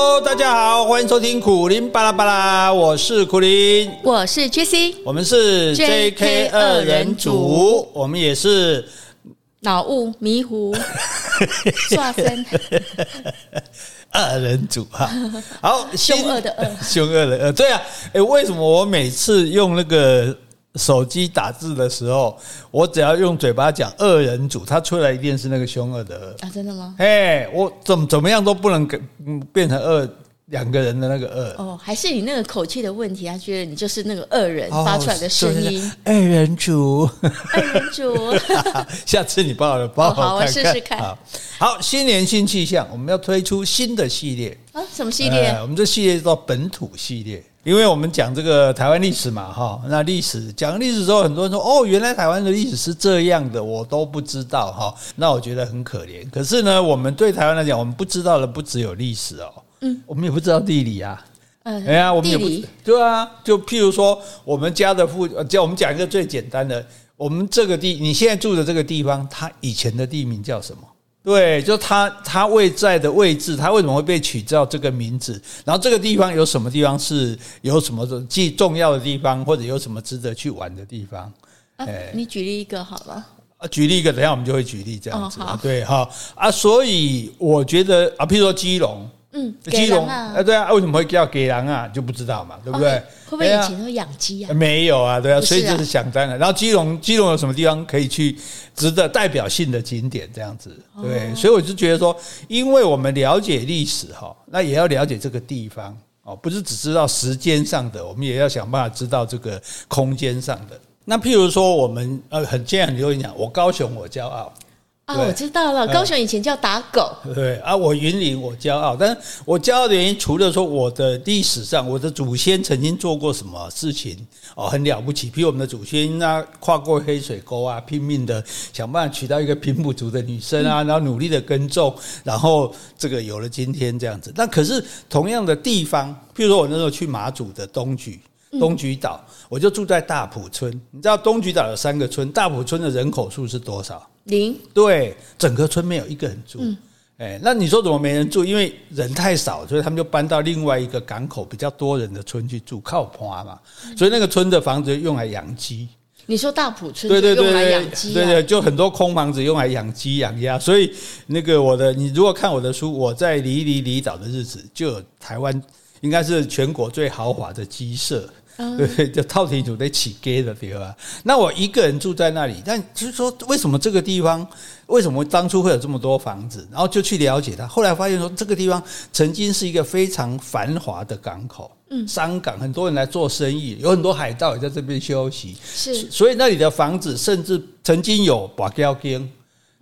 Hello，大家好，欢迎收听苦林巴拉巴拉，我是苦林，我是 Jessie，我们是 JK 二人组，我们也是脑雾迷糊，刷分二人组哈。好，凶恶的恶，凶恶的恶，对啊，诶，为什么我每次用那个？手机打字的时候，我只要用嘴巴讲“二人组”，它出来一定是那个凶恶的“恶”啊！真的吗？哎，我怎么怎么样都不能给变成二两个人的那个“二”哦，还是你那个口气的问题？他觉得你就是那个恶人发出来的声音，哦“二人组”，二人组。下次你帮我帮我看看，好，我试试看。好，好，新年新气象，我们要推出新的系列啊！什么系列？我们这系列叫“本土系列”。因为我们讲这个台湾历史嘛，哈，那历史讲历史之后，很多人说哦，原来台湾的历史是这样的，我都不知道哈，那我觉得很可怜。可是呢，我们对台湾来讲，我们不知道的不只有历史哦，嗯，我们也不知道地理啊，嗯，哎呀，我们也不地理对啊，就譬如说，我们家的父，叫我们讲一个最简单的，我们这个地，你现在住的这个地方，它以前的地名叫什么？对，就他他位在的位置，他为什么会被取叫这个名字？然后这个地方有什么地方是有什么既重要的地方，或者有什么值得去玩的地方？啊，你举例一个好了。啊，举例一个，等一下我们就会举例这样子。哦、对哈啊，所以我觉得啊，譬如说基隆。嗯，基隆啊，对啊，为什么会叫给狼啊？就不知道嘛，对不对？会不会以前都养鸡啊？没有啊，对啊，所以就是想当然。然后基隆，基隆有什么地方可以去值得代表性的景点？这样子，对，所以我就觉得说，因为我们了解历史哈，那也要了解这个地方哦，不是只知道时间上的，我们也要想办法知道这个空间上的。那譬如说，我们呃，很这样，你就会讲，我高雄，我骄傲。啊，我知道了，高雄以前叫打狗。对啊，我云林我骄傲，但是我骄傲的原因，除了说我的历史上我的祖先曾经做过什么事情哦，很了不起，比如我们的祖先啊，跨过黑水沟啊，拼命的想办法娶到一个平埔族的女生啊，然后努力的耕种，然后这个有了今天这样子。但可是同样的地方，譬如说我那时候去马祖的东莒。东莒岛，我就住在大埔村。你知道东莒岛有三个村，大埔村的人口数是多少？零。对，整个村没有一个人住。哎，那你说怎么没人住？因为人太少，所以他们就搬到另外一个港口比较多人的村去住，靠坡嘛。所以那个村的房子用来养鸡。你说大埔村对对对，用来养鸡，对对，就很多空房子用来养鸡养鸭。所以那个我的，你如果看我的书，我在离离离岛的日子，就有台湾应该是全国最豪华的鸡舍。对对，就套厅主得起给的地方。那我一个人住在那里，但就是说，为什么这个地方，为什么当初会有这么多房子？然后就去了解它。后来发现说，这个地方曾经是一个非常繁华的港口，嗯，商港，很多人来做生意，有很多海盗也在这边休息。是，所以那里的房子甚至曾经有跋筊间，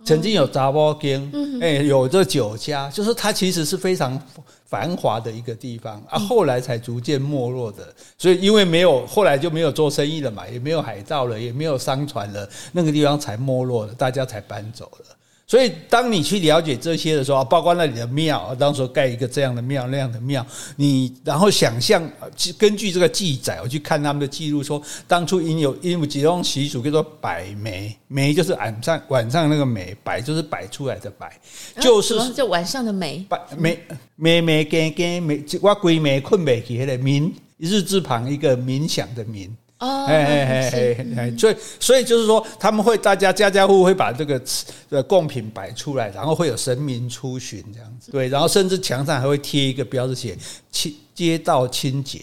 曾经有杂包间，哎，有这酒家，就是它其实是非常。繁华的一个地方啊，后来才逐渐没落的。所以因为没有，后来就没有做生意了嘛，也没有海盗了，也没有商船了，那个地方才没落了，大家才搬走了。所以，当你去了解这些的时候，包括那里的庙，当时盖一个这样的庙，那样的庙，你然后想象，根据这个记载，我去看他们的记录，说当初因有因为几种习俗，叫做摆梅，梅就是晚上晚上那个梅，摆就是摆出来的摆，就是就晚上的梅，摆楣楣楣更更楣，我规楣困不起，来的冥日字旁一个冥想的冥。哦，哎哎哎哎，所以所以就是说，他们会大家家家户户会把这个的贡品摆出来，然后会有神明出巡这样子，对，然后甚至墙上还会贴一个标志写清街道清洁。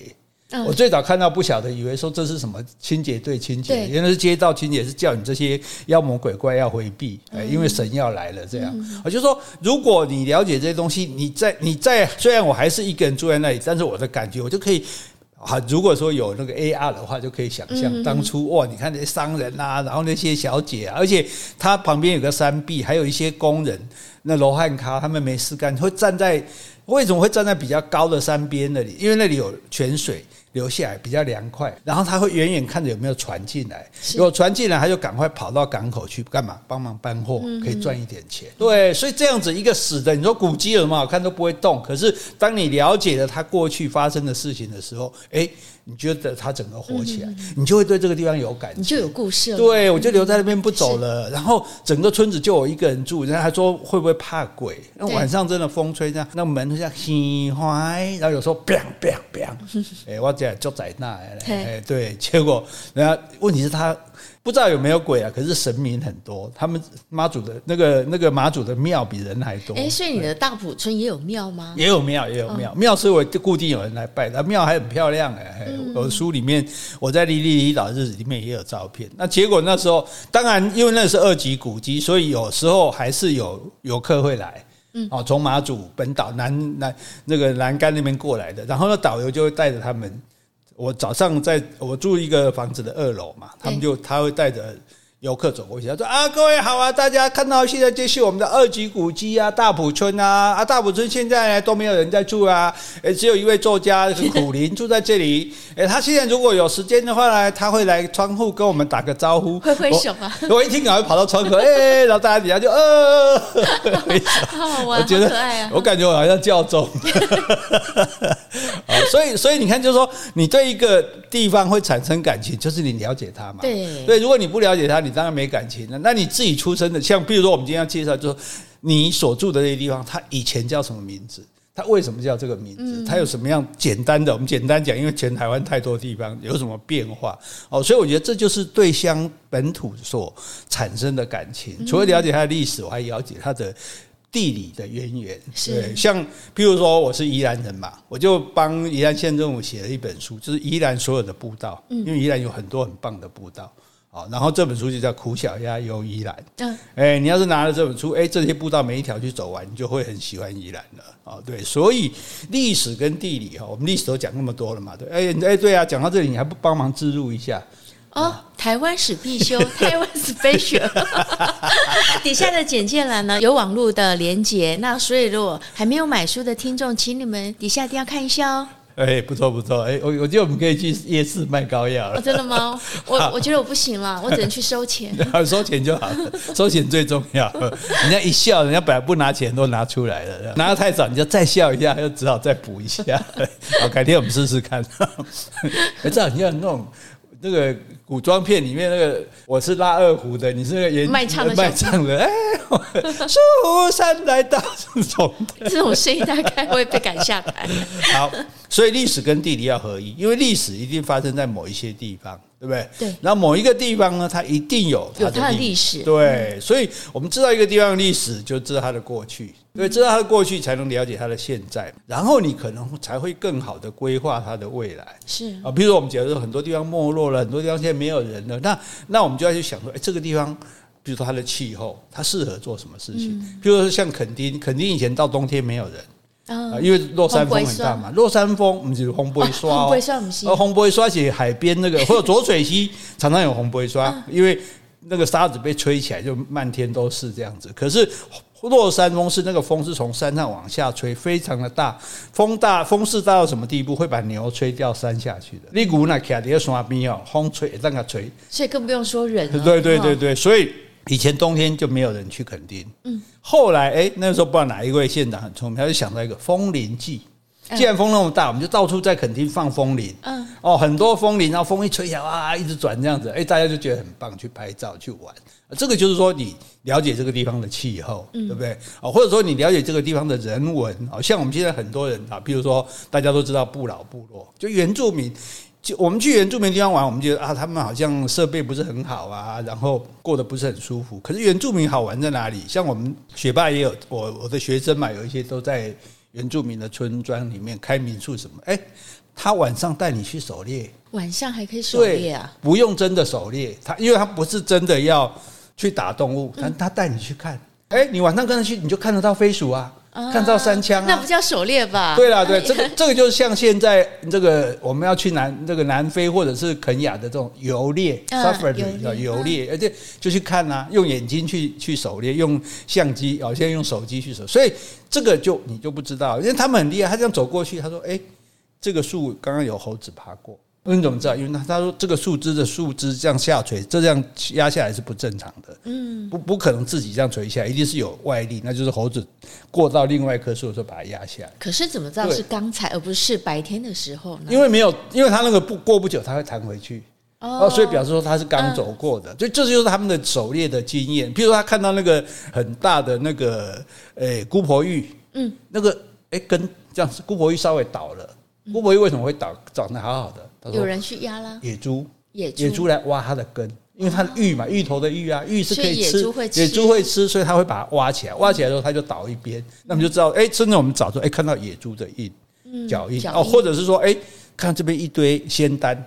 我最早看到不晓得，以为说这是什么清洁队清洁，原来是街道清洁，是叫你这些妖魔鬼怪要回避，因为神要来了这样。我就说，如果你了解这些东西，你在你在虽然我还是一个人住在那里，但是我的感觉我就可以。好，如果说有那个 AR 的话，就可以想象当初哇，你看那些商人啊，然后那些小姐啊，而且他旁边有个山壁，还有一些工人，那罗汉咖他们没事干，会站在为什么会站在比较高的山边那里？因为那里有泉水，留下来比较凉快，然后他会远远看着有没有船进来，如果船进来，他就赶快跑到港口去干嘛？帮忙搬货，可以赚一点钱。对，所以这样子一个死的，你说古迹有什么好看都不会动。可是当你了解了他过去发生的事情的时候，诶。你觉得它整个火起来，嗯、你就会对这个地方有感觉，你就有故事了。对，我就留在那边不走了。然后整个村子就我一个人住，人家还说会不会怕鬼？那晚上真的风吹这样，那门就像喜欢，然后有时候砰砰砰，哎，我讲就在那，哎，对，结果人家问题是他。不知道有没有鬼啊？可是神明很多，他们妈祖的那个那个妈祖的庙比人还多。哎，所以你的大埔村也有庙吗？也有庙，也有庙。庙是我固定有人来拜，的庙还很漂亮哎。我的书里面，我在《离离离岛日子》里面也有照片。那结果那时候，当然因为那是二级古迹，所以有时候还是有游客会来。嗯，哦，从马祖本岛南南那个栏杆那边过来的，然后那导游就会带着他们。我早上在我住一个房子的二楼嘛，他们就他会带着游客走过去，他说啊，各位好啊，大家看到现在这是我们的二级古迹啊，大埔村啊，啊，大埔村现在都没有人在住啊，诶，只有一位作家 苦林住在这里，诶，他现在如果有时间的话呢，他会来窗户跟我们打个招呼，挥挥手啊，我一听赶快跑到窗口，哎，然后大家底下就呃，挥手，好好玩，我觉得可爱啊，我感觉我好像教宗。所以，所以你看，就是说，你对一个地方会产生感情，就是你了解他嘛。对。对，如果你不了解他，你当然没感情了。那你自己出生的，像比如说，我们今天要介绍，就是你所住的那些地方，它以前叫什么名字？它为什么叫这个名字？它有什么样简单的？我们简单讲，因为全台湾太多地方有什么变化哦，所以我觉得这就是对乡本土所产生的感情。除了了解它的历史，我还了解它的。地理的渊源，对，像比如说我是宜兰人嘛，我就帮宜兰县政府写了一本书，就是宜兰所有的步道，因为宜兰有很多很棒的步道，然后这本书就叫《苦小鸭游宜兰》，嗯，哎，你要是拿了这本书，哎，这些步道每一条去走完，你就会很喜欢宜兰了，啊，对，所以历史跟地理哈，我们历史都讲那么多了嘛，对，哎哎，对啊，讲到这里你还不帮忙置入一下？哦，台湾史必修，台湾 special，底下的简介栏呢有网络的连接，那所以如果还没有买书的听众，请你们底下一定要看一下哦。哎，不错不错，哎，我我觉得我们可以去夜市卖膏药了。哦，真的吗？我我觉得我不行了，我只能去收钱。收钱就好了，收钱最重要。人家一笑，人家本来不拿钱都拿出来了，拿的太少，你就再笑一下，又只好再补一下。好，改天我们试试看。哎，这样你要那种。那个古装片里面那个我是拉二胡的，你是那个演卖唱的卖唱的，哎，蜀山来到这种这种声音大概会被赶下台。好，所以历史跟地理要合一，因为历史一定发生在某一些地方。对不对？对。然后某一个地方呢，它一定有它的历史。对，所以我们知道一个地方的历史，就知道它的过去。对，知道它的过去，才能了解它的现在。然后你可能才会更好的规划它的未来。是啊，比如说我们觉得很多地方没落了，很多地方现在没有人了，那那我们就要去想说，哎，这个地方，比如说它的气候，它适合做什么事情？比如说像垦丁，垦丁以前到冬天没有人。啊，因为落山风很大嘛，落山风我们就是红背刷哦，红背刷是海边那个，或者浊水溪常常有红背刷，因为那个沙子被吹起来就漫天都是这样子。可是落山风是那个风是从山上往下吹，非常的大，风大风势大到什么地步，会把牛吹掉山下去的。你古那卡迪山边哦，风吹让它吹，所以更不用说人。对对对对，所以。以前冬天就没有人去垦丁，嗯，后来哎，那个时候不知道哪一位县长很聪明，他就想到一个风铃季。既然风那么大，我们就到处在垦丁放风铃，嗯，哦，很多风铃，然后风一吹起来啊，一直转这样子，哎，大家就觉得很棒，去拍照去玩。这个就是说，你了解这个地方的气候，对不对？哦，或者说你了解这个地方的人文，哦，像我们现在很多人啊，比如说大家都知道不老部落，就原住民。就我们去原住民地方玩，我们觉得啊，他们好像设备不是很好啊，然后过得不是很舒服。可是原住民好玩在哪里？像我们学霸也有我我的学生嘛，有一些都在原住民的村庄里面开民宿什么。哎，他晚上带你去狩猎，晚上还可以狩猎啊？不用真的狩猎，他因为他不是真的要去打动物，但他带你去看。哎，你晚上跟他去，你就看得到飞鼠啊。看到三枪啊，那不叫狩猎吧？对了，对，这个这个就是像现在这个我们要去南这个南非或者是肯亚的这种游猎，safari 叫游猎，而且就去看啊，用眼睛去去狩猎，用相机哦，现在用手机去狩，所以这个就你就不知道，因为他们很厉害，他这样走过去，他说：“哎，这个树刚刚有猴子爬过。你怎么知道？因为他他说这个树枝的树枝这样下垂，这样压下来是不正常的。嗯，不不可能自己这样垂下来，一定是有外力，那就是猴子过到另外一棵树的时候把它压下来。可是怎么知道是刚才而不是白天的时候呢？因为没有，因为他那个不过不久，他会弹回去。哦，所以表示说他是刚走过的，所以这就是他们的狩猎的经验。譬如说他看到那个很大的那个诶姑婆芋，嗯，那个诶跟这样子，姑婆芋稍微倒了，姑婆芋为什么会倒？长得好好的。有人去压啦，野猪，野猪。来挖它的根，因为它的芋嘛，芋头的芋啊，芋是可以吃，野猪会吃，野猪会吃，所以它会把它挖起来，挖起来之后它就倒一边，那么就知道，哎，真的我们找出，哎，看到野猪的印，脚印。哦，或者是说，哎，看这边一堆仙丹，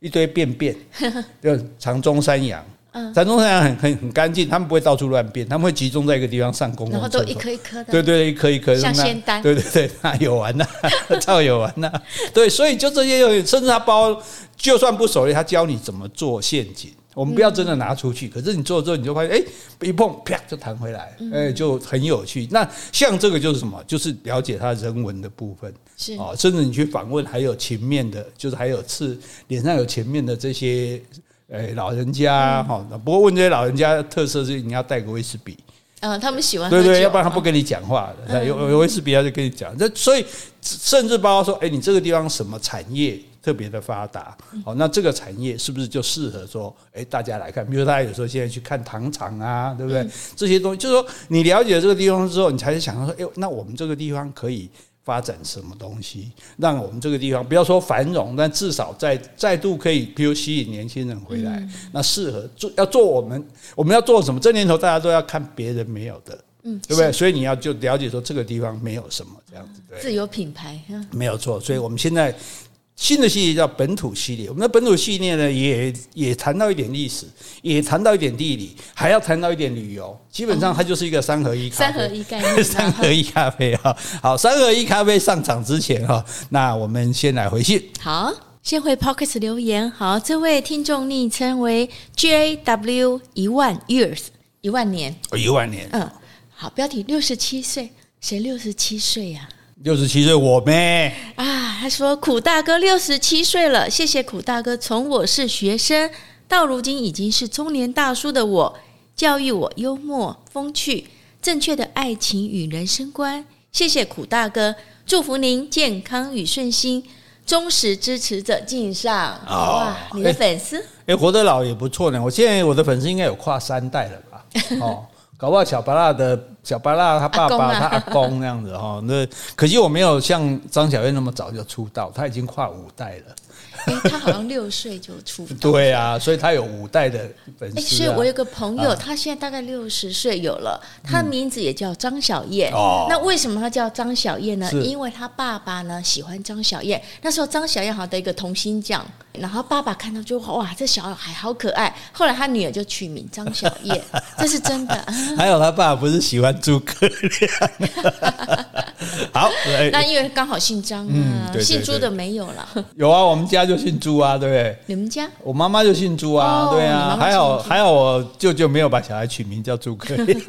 一堆便便，就长鬃山羊。嗯，山东山羊很很很干净，他们不会到处乱变，他们会集中在一个地方上公共厕所，然后都一颗一颗的，对对，一颗一颗像仙丹，对对对，那有玩呐，超有玩呐，对，所以就这些东西，甚至他包，就算不熟练，他教你怎么做陷阱，我们不要真的拿出去，可是你做了之后，你就发现，哎，一碰啪就弹回来，哎，就很有趣。那像这个就是什么？就是了解他人文的部分，是哦，甚至你去访问，还有前面的，就是还有刺脸上有前面的这些。哎，老人家哈，不过问这些老人家的特色是你要带个威士比，嗯，他们喜欢对对，要不然他不跟你讲话的。有有威士比他就跟你讲。这所以甚至包括说，哎，你这个地方什么产业特别的发达？好，那这个产业是不是就适合说，哎，大家来看？比如大家有时候现在去看糖厂啊，对不对？这些东西就是说，你了解这个地方之后，你才是想到说，哎，那我们这个地方可以。发展什么东西，让我们这个地方不要说繁荣，但至少再再度可以，比如吸引年轻人回来，嗯、那适合做要做我们我们要做什么？这年头大家都要看别人没有的，嗯，对不对？所以你要就了解说这个地方没有什么这样子，对，自有品牌，没有错。所以我们现在。新的系列叫本土系列，我们的本土系列呢，也也谈到一点历史，也谈到一点地理，还要谈到一点旅游。基本上它就是一个三合一咖啡，三合一概念，三合一咖啡哈。好，三合一咖啡上场之前哈，那我们先来回信。好，先回 Podcast 留言。好，这位听众昵称为 JW 一万 years 一万年，一万年。嗯，好，标题六十七岁，谁六十七岁呀？六十七岁，我咩啊？他说：“苦大哥六十七岁了，谢谢苦大哥，从我是学生到如今已经是中年大叔的我，教育我幽默风趣、正确的爱情与人生观。谢谢苦大哥，祝福您健康与顺心，忠实支持者敬上。哦、哇，你的粉丝？哎，活得老也不错呢。我现在我的粉丝应该有跨三代了吧？哦。”搞不好小巴拉的小巴拉他爸爸他阿公那样子哈，那可惜我没有像张小燕那么早就出道，他已经跨五代了。哎，他好像六岁就出道。对啊，所以他有五代的粉丝。哎，所以我有个朋友，他现在大概六十岁有了，他的名字也叫张小燕。哦。那为什么他叫张小燕呢？因为他爸爸呢喜欢张小燕，那时候张小燕好像得一个童星奖。然后爸爸看到就哇，这小孩好可爱。后来他女儿就取名张小燕，这是真的。还有他爸爸不是喜欢诸葛亮？好，那因为刚好姓张啊，姓朱的没有了。有啊，我们家就姓朱啊，对不对？你们家？我妈妈就姓朱啊，对啊。还好还好，我舅舅没有把小孩取名叫诸葛亮。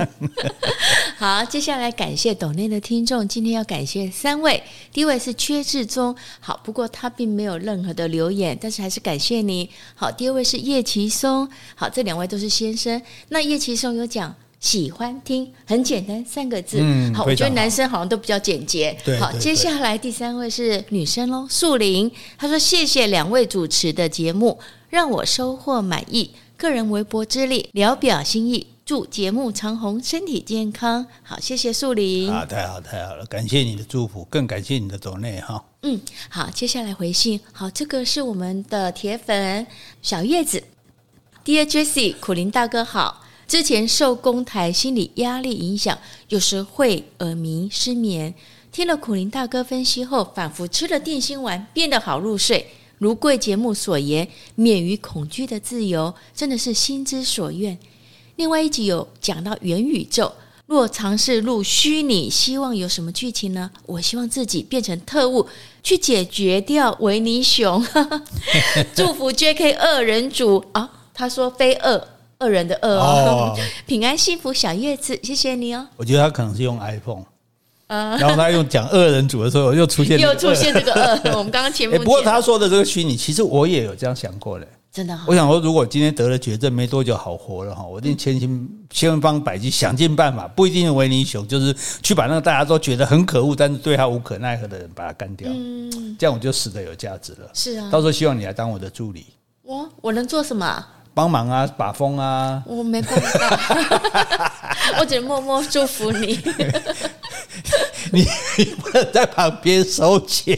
好，接下来感谢抖内的听众，今天要感谢三位。第一位是薛志忠，好，不过他并没有任何的留言，但是还是感谢你。好，第二位是叶奇松，好，这两位都是先生。那叶奇松有讲喜欢听，很简单三个字。嗯，好，我觉得男生好像都比较简洁。对，好，接下来第三位是女生喽，素玲，她说谢谢两位主持的节目，让我收获满意，个人微薄之力，聊表心意。祝节目长虹，身体健康。好，谢谢树林。啊，太好太好了，感谢你的祝福，更感谢你的走内哈。嗯，好，接下来回信。好，这个是我们的铁粉小叶子，Dear Jesse，苦林大哥好。之前受公台心理压力影响，有时会耳鸣、失眠。听了苦苓大哥分析后，仿佛吃了定心丸，变得好入睡。如贵节目所言，免于恐惧的自由，真的是心之所愿。另外一集有讲到元宇宙，若尝试录虚拟，希望有什么剧情呢？我希望自己变成特务，去解决掉维尼熊。祝福 J.K. 二人组啊，他说非二二人的恶哦，平安幸福小月子，谢谢你哦。我觉得他可能是用 iPhone。然后他用讲恶人组的时候，又出现 又出现这个恶。我们刚刚前面、欸、不过他说的这个虚拟，其实我也有这样想过嘞。真的，我想说，如果今天得了绝症，没多久好活了哈，我一定千辛千方百计想尽办法，不一定是维尼熊，就是去把那个大家都觉得很可恶，但是对他无可奈何的人把他干掉。嗯，这样我就死得有价值了。是啊，到时候希望你来当我的助理。我我能做什么？帮忙啊，把风啊。我没办法，我只能默默祝福你。你你不能在旁边收钱，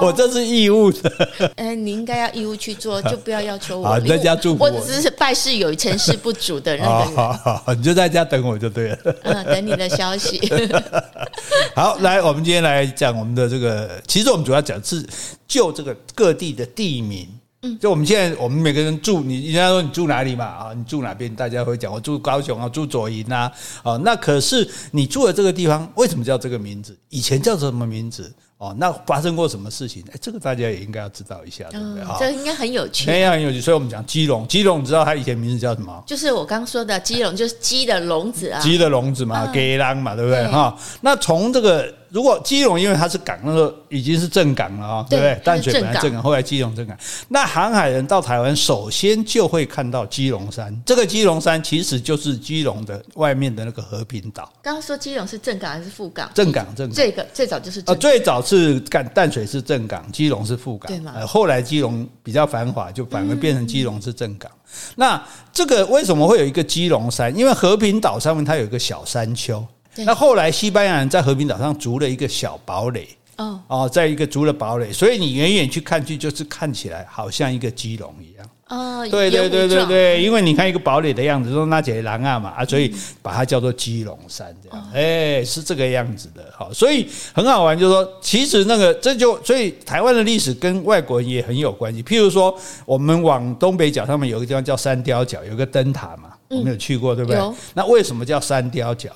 我这是义务的。哎，你应该要义务去做，就不要要求我。好，你在家祝福我。我只是拜事有成事不足的那个人。好好好，你就在家等我就对了。嗯，等你的消息。好，来，我们今天来讲我们的这个，其实我们主要讲是就这个各地的地名。就我们现在，我们每个人住，你人家说你住哪里嘛？啊，你住哪边？大家会讲我住高雄啊，住左营啊。啊，那可是你住的这个地方为什么叫这个名字？以前叫什么名字？哦，那发生过什么事情？哎，这个大家也应该要知道一下，对不对？啊，这应该很有趣，非常很有趣。所以我们讲基隆，基隆你知道它以前名字叫什么？就是我刚说的基隆，就是鸡的笼子啊，鸡的笼子嘛，鸡笼嘛，对不对？哈，那从这个。如果基隆因为它是港，那个已经是正港了啊，对不对？淡水本来正港，后来基隆正港。那航海人到台湾，首先就会看到基隆山。这个基隆山其实就是基隆的外面的那个和平岛。刚刚说基隆是正港还是副港？正港，正港。这个最早就是啊，最早是干淡水是正港，基隆是副港。对吗？后来基隆比较繁华，就反而变成基隆是正港。那这个为什么会有一个基隆山？因为和平岛上面它有一个小山丘。那后来西班牙人在和平岛上筑了一个小堡垒，哦哦，在一个筑了堡垒，所以你远远去看去，就是看起来好像一个基隆一样。哦，对对对对对，因为你看一个堡垒的样子，说那几个狼啊嘛啊，所以把它叫做基隆山这样。哎，是这个样子的。好，所以很好玩，就是说，其实那个这就所以台湾的历史跟外国人也很有关系。譬如说，我们往东北角上面有个地方叫三貂角，有个灯塔嘛，我们有去过，对不对？那为什么叫三貂角？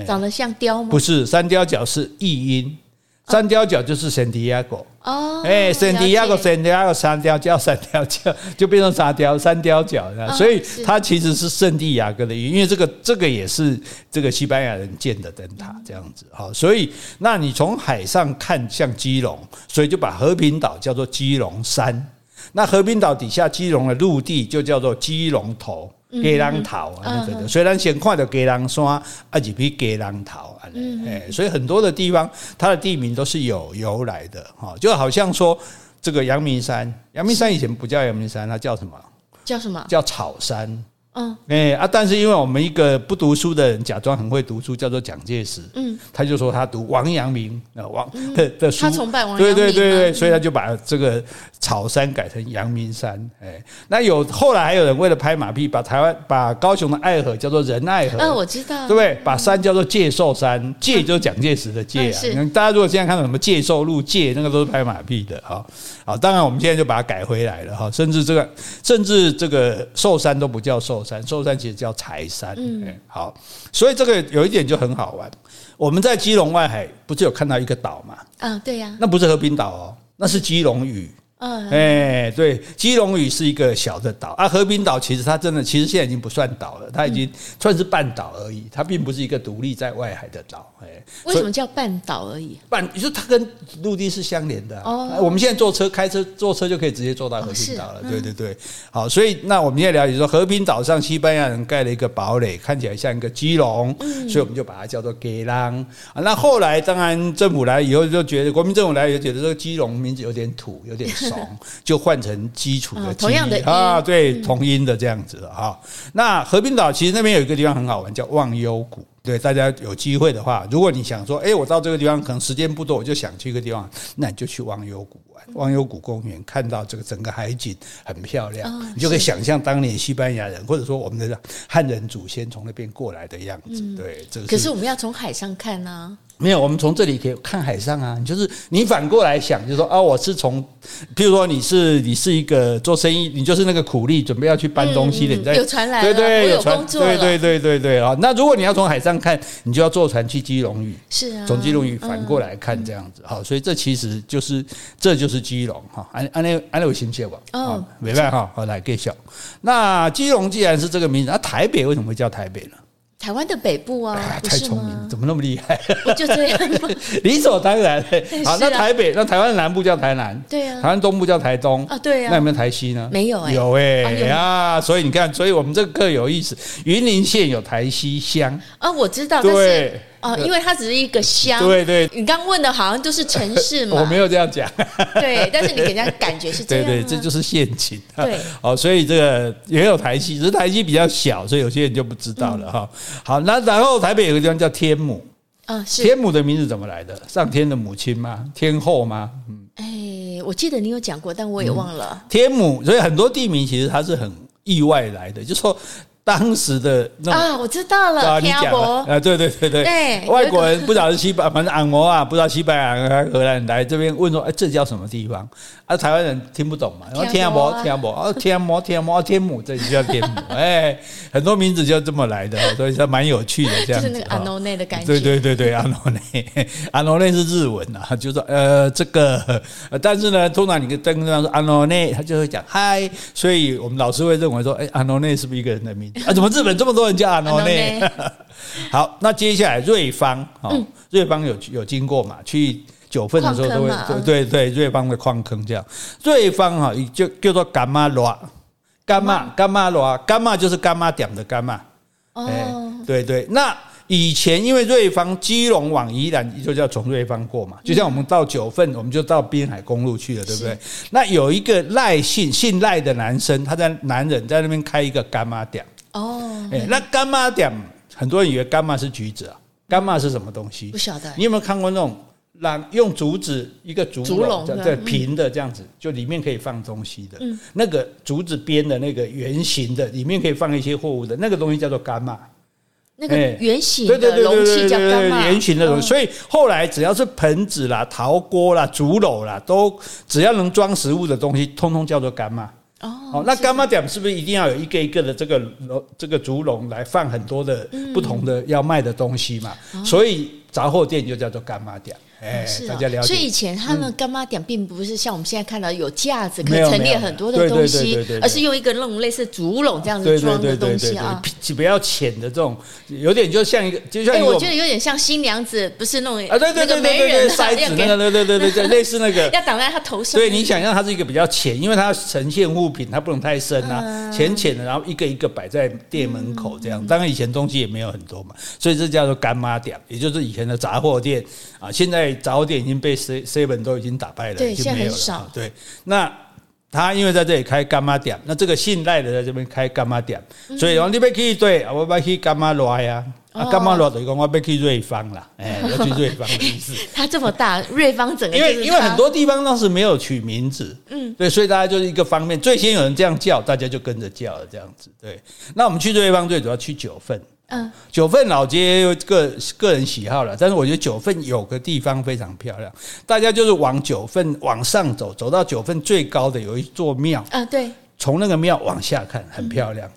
啊，长得像雕吗？不是，三雕角是译音，三雕角就是圣地亚哥哦，哎，圣地亚哥，圣地亚哥，三雕叫三貂角，就变成沙雕三雕角，所以它其实是圣地亚哥的音，因为这个这个也是这个西班牙人建的灯塔，这样子哈，所以那你从海上看像基隆，所以就把和平岛叫做基隆山，那和平岛底下基隆的陆地就叫做基隆头。鸡人头啊，那个虽然先看到鸡人山，啊，一批鸡人头啊，哎，所以很多的地方它的地名都是有由来的哈，就好像说这个阳明山，阳明山以前不叫阳明山，它叫什么？叫什么？叫草山。嗯，哎啊，但是因为我们一个不读书的人假装很会读书，叫做蒋介石，嗯，他就说他读王阳明啊王 的的书，他崇拜王阳明，对对对对，所以他就把这个草山改成阳明山，哎，那有后来还有人为了拍马屁，把台湾把高雄的爱河叫做仁爱河，嗯，我知道，对不对？把山叫做介寿山，介就是蒋介石的介啊，大家如果现在看到什么介寿路介，那个都是拍马屁的哈，好，当然我们现在就把它改回来了哈，甚至这个甚至这个寿山都不叫寿山，寿山其实叫。柴山，嗯，好，所以这个有一点就很好玩。我们在基隆外海不是有看到一个岛吗？啊，对呀，那不是和平岛哦，那是基隆屿。嗯，哎，对，基隆屿是一个小的岛啊。和平岛其实它真的，其实现在已经不算岛了，它已经算是半岛而已，它并不是一个独立在外海的岛。哎，为什么叫半岛而已？半，就是它跟陆地是相连的啊。哦，我们现在坐车、开车、坐车就可以直接坐到和平岛了。对对对，好，所以那我们现在了解说，和平岛上西班牙人盖了一个堡垒，看起来像一个基隆，所以我们就把它叫做基隆啊。那后来当然政府来以后就觉得，国民政府来也觉得这个基隆名字有点土，有点怂。就换成基础的基同样的啊，对，同音的这样子哈。那和平岛其实那边有一个地方很好玩，叫忘忧谷。对，大家有机会的话，如果你想说，哎，我到这个地方可能时间不多，我就想去一个地方，那你就去忘忧谷玩。忘忧谷公园看到这个整个海景很漂亮，你就可以想象当年西班牙人或者说我们的汉人祖先从那边过来的样子。对，这个可是我们要从海上看呢。没有，我们从这里可以看海上啊。你就是你反过来想，就是说啊，我是从，譬如说你是你是一个做生意，你就是那个苦力，准备要去搬东西的，你在有船来对对，有船，对对对对对啊。那如果你要从海上看，你就要坐船去基隆屿，是啊，从基隆屿反过来看这样子。好，所以这其实就是这就是基隆哈。安安那安那有亲切吧？哦，没办法哈，好来介绍。那基隆既然是这个名字，那台北为什么会叫台北呢？台湾的北部啊，哎、太聪明，怎么那么厉害？不就这样吗？理所当然。好，那台北，那台湾南部叫台南，对啊，台湾东部叫台中啊，对啊。那有没有台西呢？没有哎，有哎啊，所以你看，所以我们这个课有意思。云林县有台西乡啊，我知道，对。哦，因为它只是一个乡，对对，你刚问的好像都是城市嘛，我没有这样讲，对，但是你给人家感觉是这样，对对，这就是陷阱，对，哦，所以这个也有台西，只是台西比较小，所以有些人就不知道了哈。好，那然后台北有个地方叫天母，啊，是天母的名字怎么来的？上天的母亲吗？天后吗？嗯，哎，我记得你有讲过，但我也忘了。天母，所以很多地名其实它是很意外来的，就是说。当时的那啊，我知道了，你讲了啊，对对对对，对外国人不知道是西班，反正按摩啊，不知道西班牙还是荷兰人来这边问说，哎，这叫什么地方？啊，台湾人听不懂嘛，然后天摩天摩啊，天摩天摩天母，这就叫天母，哎，很多名字就这么来的，所以说蛮有趣的这样子。就是那个阿诺内的感觉。对对对对，阿诺内，阿诺内是日文啊，就说呃这个，但是呢，通常你跟跟他说阿诺内，他就会讲嗨，所以我们老师会认为说，哎，阿诺内是不是一个人的名字？啊，怎么日本这么多人叫安诺内？好，那接下来瑞芳，哦，瑞芳有有经过嘛？去九份的时候都会，对对对，瑞芳的矿坑这样。瑞芳哈，就叫做柑仔热，柑仔柑仔热，柑仔就是柑仔店的柑仔。哦，对对，那以前因为瑞芳基隆往宜兰就叫从瑞芳过嘛，就像我们到九份，我们就到滨海公路去了，对不对？那有一个赖姓姓赖的男生，他在男人在那边开一个干妈店。哦，哎，那干妈点很多人以为干妈是橘子啊，干妈是什么东西？不晓得。你有没有看过那种让用竹子一个竹笼，对，平的这样子，就里面可以放东西的。嗯，那个竹子编的那个圆形的，里面可以放一些货物的那个东西叫做干妈。那个圆形的容器叫柑仔，圆形的容器。所以后来只要是盆子啦、陶锅啦、竹篓啦，都只要能装食物的东西，通通叫做柑仔。哦，那干妈店是不是一定要有一个一个的这个这个竹笼来放很多的不同的要卖的东西嘛？所以杂货店就叫做干妈店。哎，大家了解。所以以前他们干妈店并不是像我们现在看到有架子可以陈列很多的东西，而是用一个那种类似竹笼这样子装的东西啊，比较浅的这种，有点就像一个，就像哎，我觉得有点像新娘子，不是那种啊，对对对对对对，塞子那个，对对对对对，类似那个要挡在他头上。对，你想象它是一个比较浅，因为它要呈现物品，它不能太深啊，浅浅的，然后一个一个摆在店门口这样。当然以前东西也没有很多嘛，所以这叫做干妈店，也就是以前的杂货店啊。现在杂货店已经被 seven 都已经打败了，对，已经没有了。对，那他因为在这里开干妈店，那这个信赖的在这边开干妈店，所以你要去对，我要去干妈来呀，啊，柑仔热等于讲我要去瑞芳啦，哎，要去瑞芳的意思。他这么大，瑞芳整个因为因为很多地方当时没有取名字，嗯，对，所以大家就是一个方面，最先有人这样叫，大家就跟着叫了这样子。对，那我们去瑞芳最主要去九份。嗯，九份老街个个人喜好了，但是我觉得九份有个地方非常漂亮，大家就是往九份往上走，走到九份最高的有一座庙。啊，对。从那个庙往下看，很漂亮，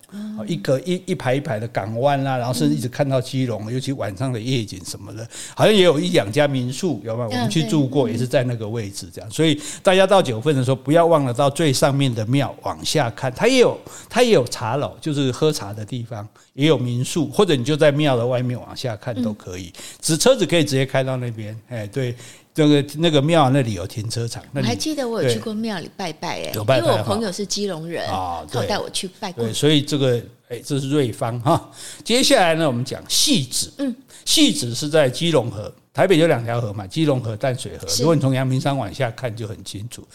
一个一一排一排的港湾啦，然后甚至一直看到基隆，尤其晚上的夜景什么的，好像也有一两家民宿，有没有？我们去住过，也是在那个位置这样。所以大家到九份的时候，不要忘了到最上面的庙往下看，它也有它也有茶楼，就是喝茶的地方，也有民宿，或者你就在庙的外面往下看都可以，只车子可以直接开到那边。哎，对。这个那个庙那里有停车场，我还记得我有去过庙里拜拜哎，因为我朋友是基隆人啊，他带我去拜过。所以这个哎，这是瑞芳哈。接下来呢，我们讲戏子，嗯，戏子是在基隆河，台北有两条河嘛，基隆河、淡水河。如果你从阳明山往下看，就很清楚。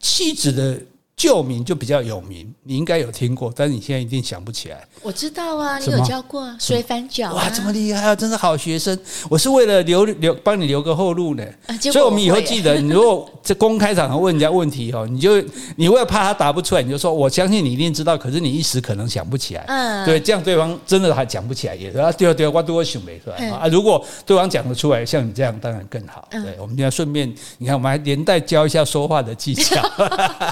戏子的。旧名就比较有名，你应该有听过，但是你现在一定想不起来。我知道啊，你有教过水反脚啊？哇，这么厉害啊！真是好学生。我是为了留留帮你留个后路呢。所以，我们以后记得，你如果 在公开场合问人家问题哦，你就你为了怕他答不出来，你就说我相信你一定知道，可是你一时可能想不起来。嗯，对，这样对方真的还讲不起来，也是啊，对啊，对啊，我都会想没出来啊。如果对方讲得出来，像你这样当然更好。对，我们现在顺便，你看，我们还连带教一下说话的技巧。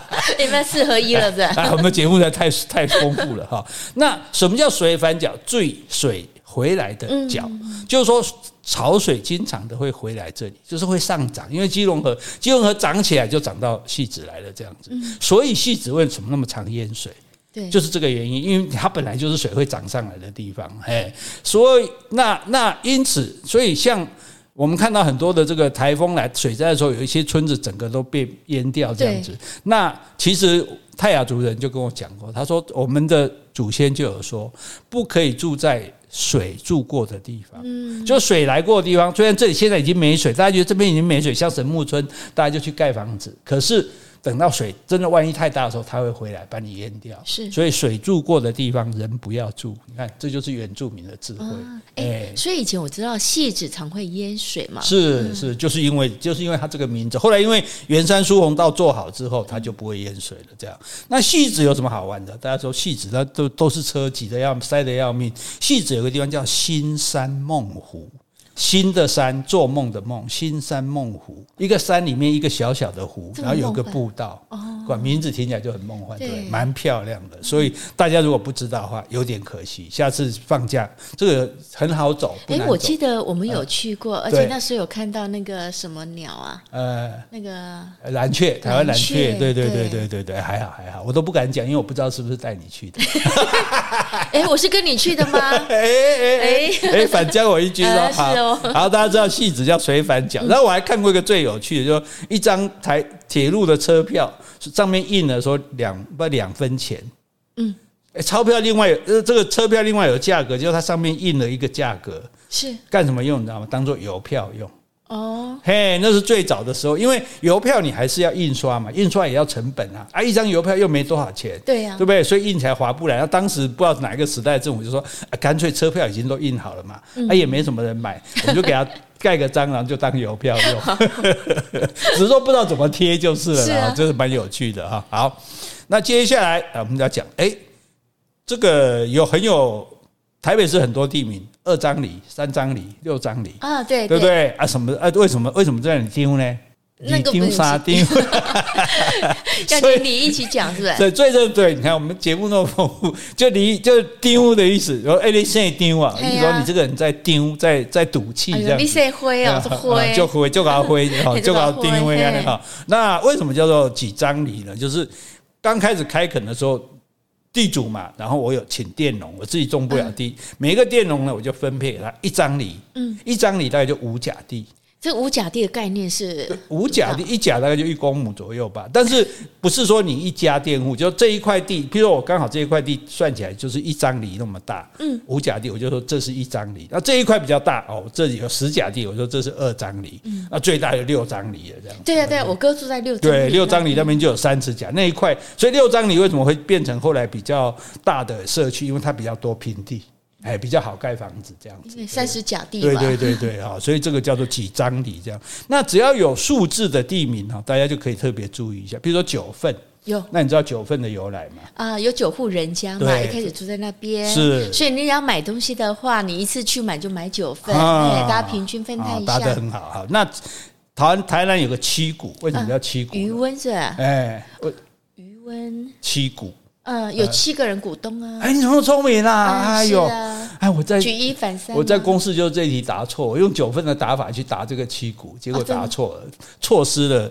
那四合一了，是吧？啊，我们节目呢太太丰富了哈。那什么叫水反角？坠水回来的角，嗯、就是说潮水经常的会回来这里，就是会上涨。因为基隆河，基隆河涨起来就涨到戏子来了，这样子。所以戏子为什么那么常淹水？对，就是这个原因，因为它本来就是水会涨上来的地方，哎，所以那那因此，所以像我们看到很多的这个台风来水灾的时候，有一些村子整个都被淹掉这样子。那其实泰雅族人就跟我讲过，他说我们的祖先就有说，不可以住在水住过的地方，嗯，就水来过的地方。虽然这里现在已经没水，大家觉得这边已经没水，像神木村，大家就去盖房子，可是。等到水真的万一太大的时候，它会回来把你淹掉。是，所以水住过的地方人不要住。你看，这就是原住民的智慧。哎，所以以前我知道汐止常会淹水嘛。是是，就是因为就是因为它这个名字。后来因为圆山疏洪道做好之后，它就不会淹水了。这样，那戏子有什么好玩的？大家说戏子，那都都是车挤的要塞的要命。戏子有个地方叫新山梦湖。新的山，做梦的梦，新山梦湖，一个山里面一个小小的湖，然后有个步道，管名字听起来就很梦幻，对，蛮漂亮的。所以大家如果不知道的话，有点可惜。下次放假，这个很好走。哎，我记得我们有去过，而且那时候有看到那个什么鸟啊？呃，那个蓝雀，台湾蓝雀，对对对对对对，还好还好，我都不敢讲，因为我不知道是不是带你去的。哎，我是跟你去的吗？哎哎哎哎，反将我一军说 好。然后大家知道戏子叫水反角，然后我还看过一个最有趣的，就一张台铁路的车票上面印了说两不两分钱，嗯，钞票另外有呃这个车票另外有价格，就是它上面印了一个价格，是。干什么用你知道吗？当做邮票用。哦，嘿，那是最早的时候，因为邮票你还是要印刷嘛，印刷也要成本啊，啊，一张邮票又没多少钱，对呀，对不对？所以印起来划不来。那当时不知道哪一个时代政府就说，啊，干脆车票已经都印好了嘛，啊，也没什么人买，我们就给他盖个章，然后就当邮票用，只是说不知道怎么贴就是了，啊，这是蛮有趣的哈。好，那接下来啊，我们要讲，哎，这个有很有。台北市很多地名，二张里、三张里、六张里啊，对对不对啊？什么啊？为什么为什么在那里丢呢？那个丢沙丢，要跟你一起讲是不是？对对对对，你看我们节目那么丰富，就你就丢的意思。然后哎，你现在丢啊？你说你这个人在丢，在在赌气这样。你谁灰 啊？灰就灰就搞灰，就搞丢灰啊！那为什么叫做几张里呢？就是刚开始开垦的时候。地主嘛，然后我有请佃农，我自己种不了地，嗯、每一个佃农呢，我就分配给他一张犁，嗯，一张犁大概就五甲地。这五甲地的概念是五甲地，一甲大概就一公亩左右吧。但是不是说你一家佃户，就这一块地，譬如说我刚好这一块地算起来就是一张犁那么大，嗯，五甲地我就说这是一张犁。那这一块比较大哦，这里有十甲地，我说这是二张犁，嗯，那最大有六张里了这样。对呀对呀，我哥住在六对，六张犁那边就有三十甲那一块，所以六张犁为什么会变成后来比较大的社区？因为它比较多平地。哎，比较好盖房子这样子，三十甲地，对对对对啊，所以这个叫做几张里这样。那只要有数字的地名哈，大家就可以特别注意一下。比如说九份，有，那你知道九份的由来吗？啊，有九户人家嘛，一开始住在那边，是。所以你要买东西的话，你一次去买就买九份，大家平均分摊一下，搭得很好哈。那台湾台南有个七股，为什么叫七股？余温是吧？哎，余温七股。嗯，有七个人股东啊！哎，你怎么聪明啊？哎呦，哎，我在举一反三，我在公式就这题答错，我用九分的打法去答这个七股，结果答错了，错失了。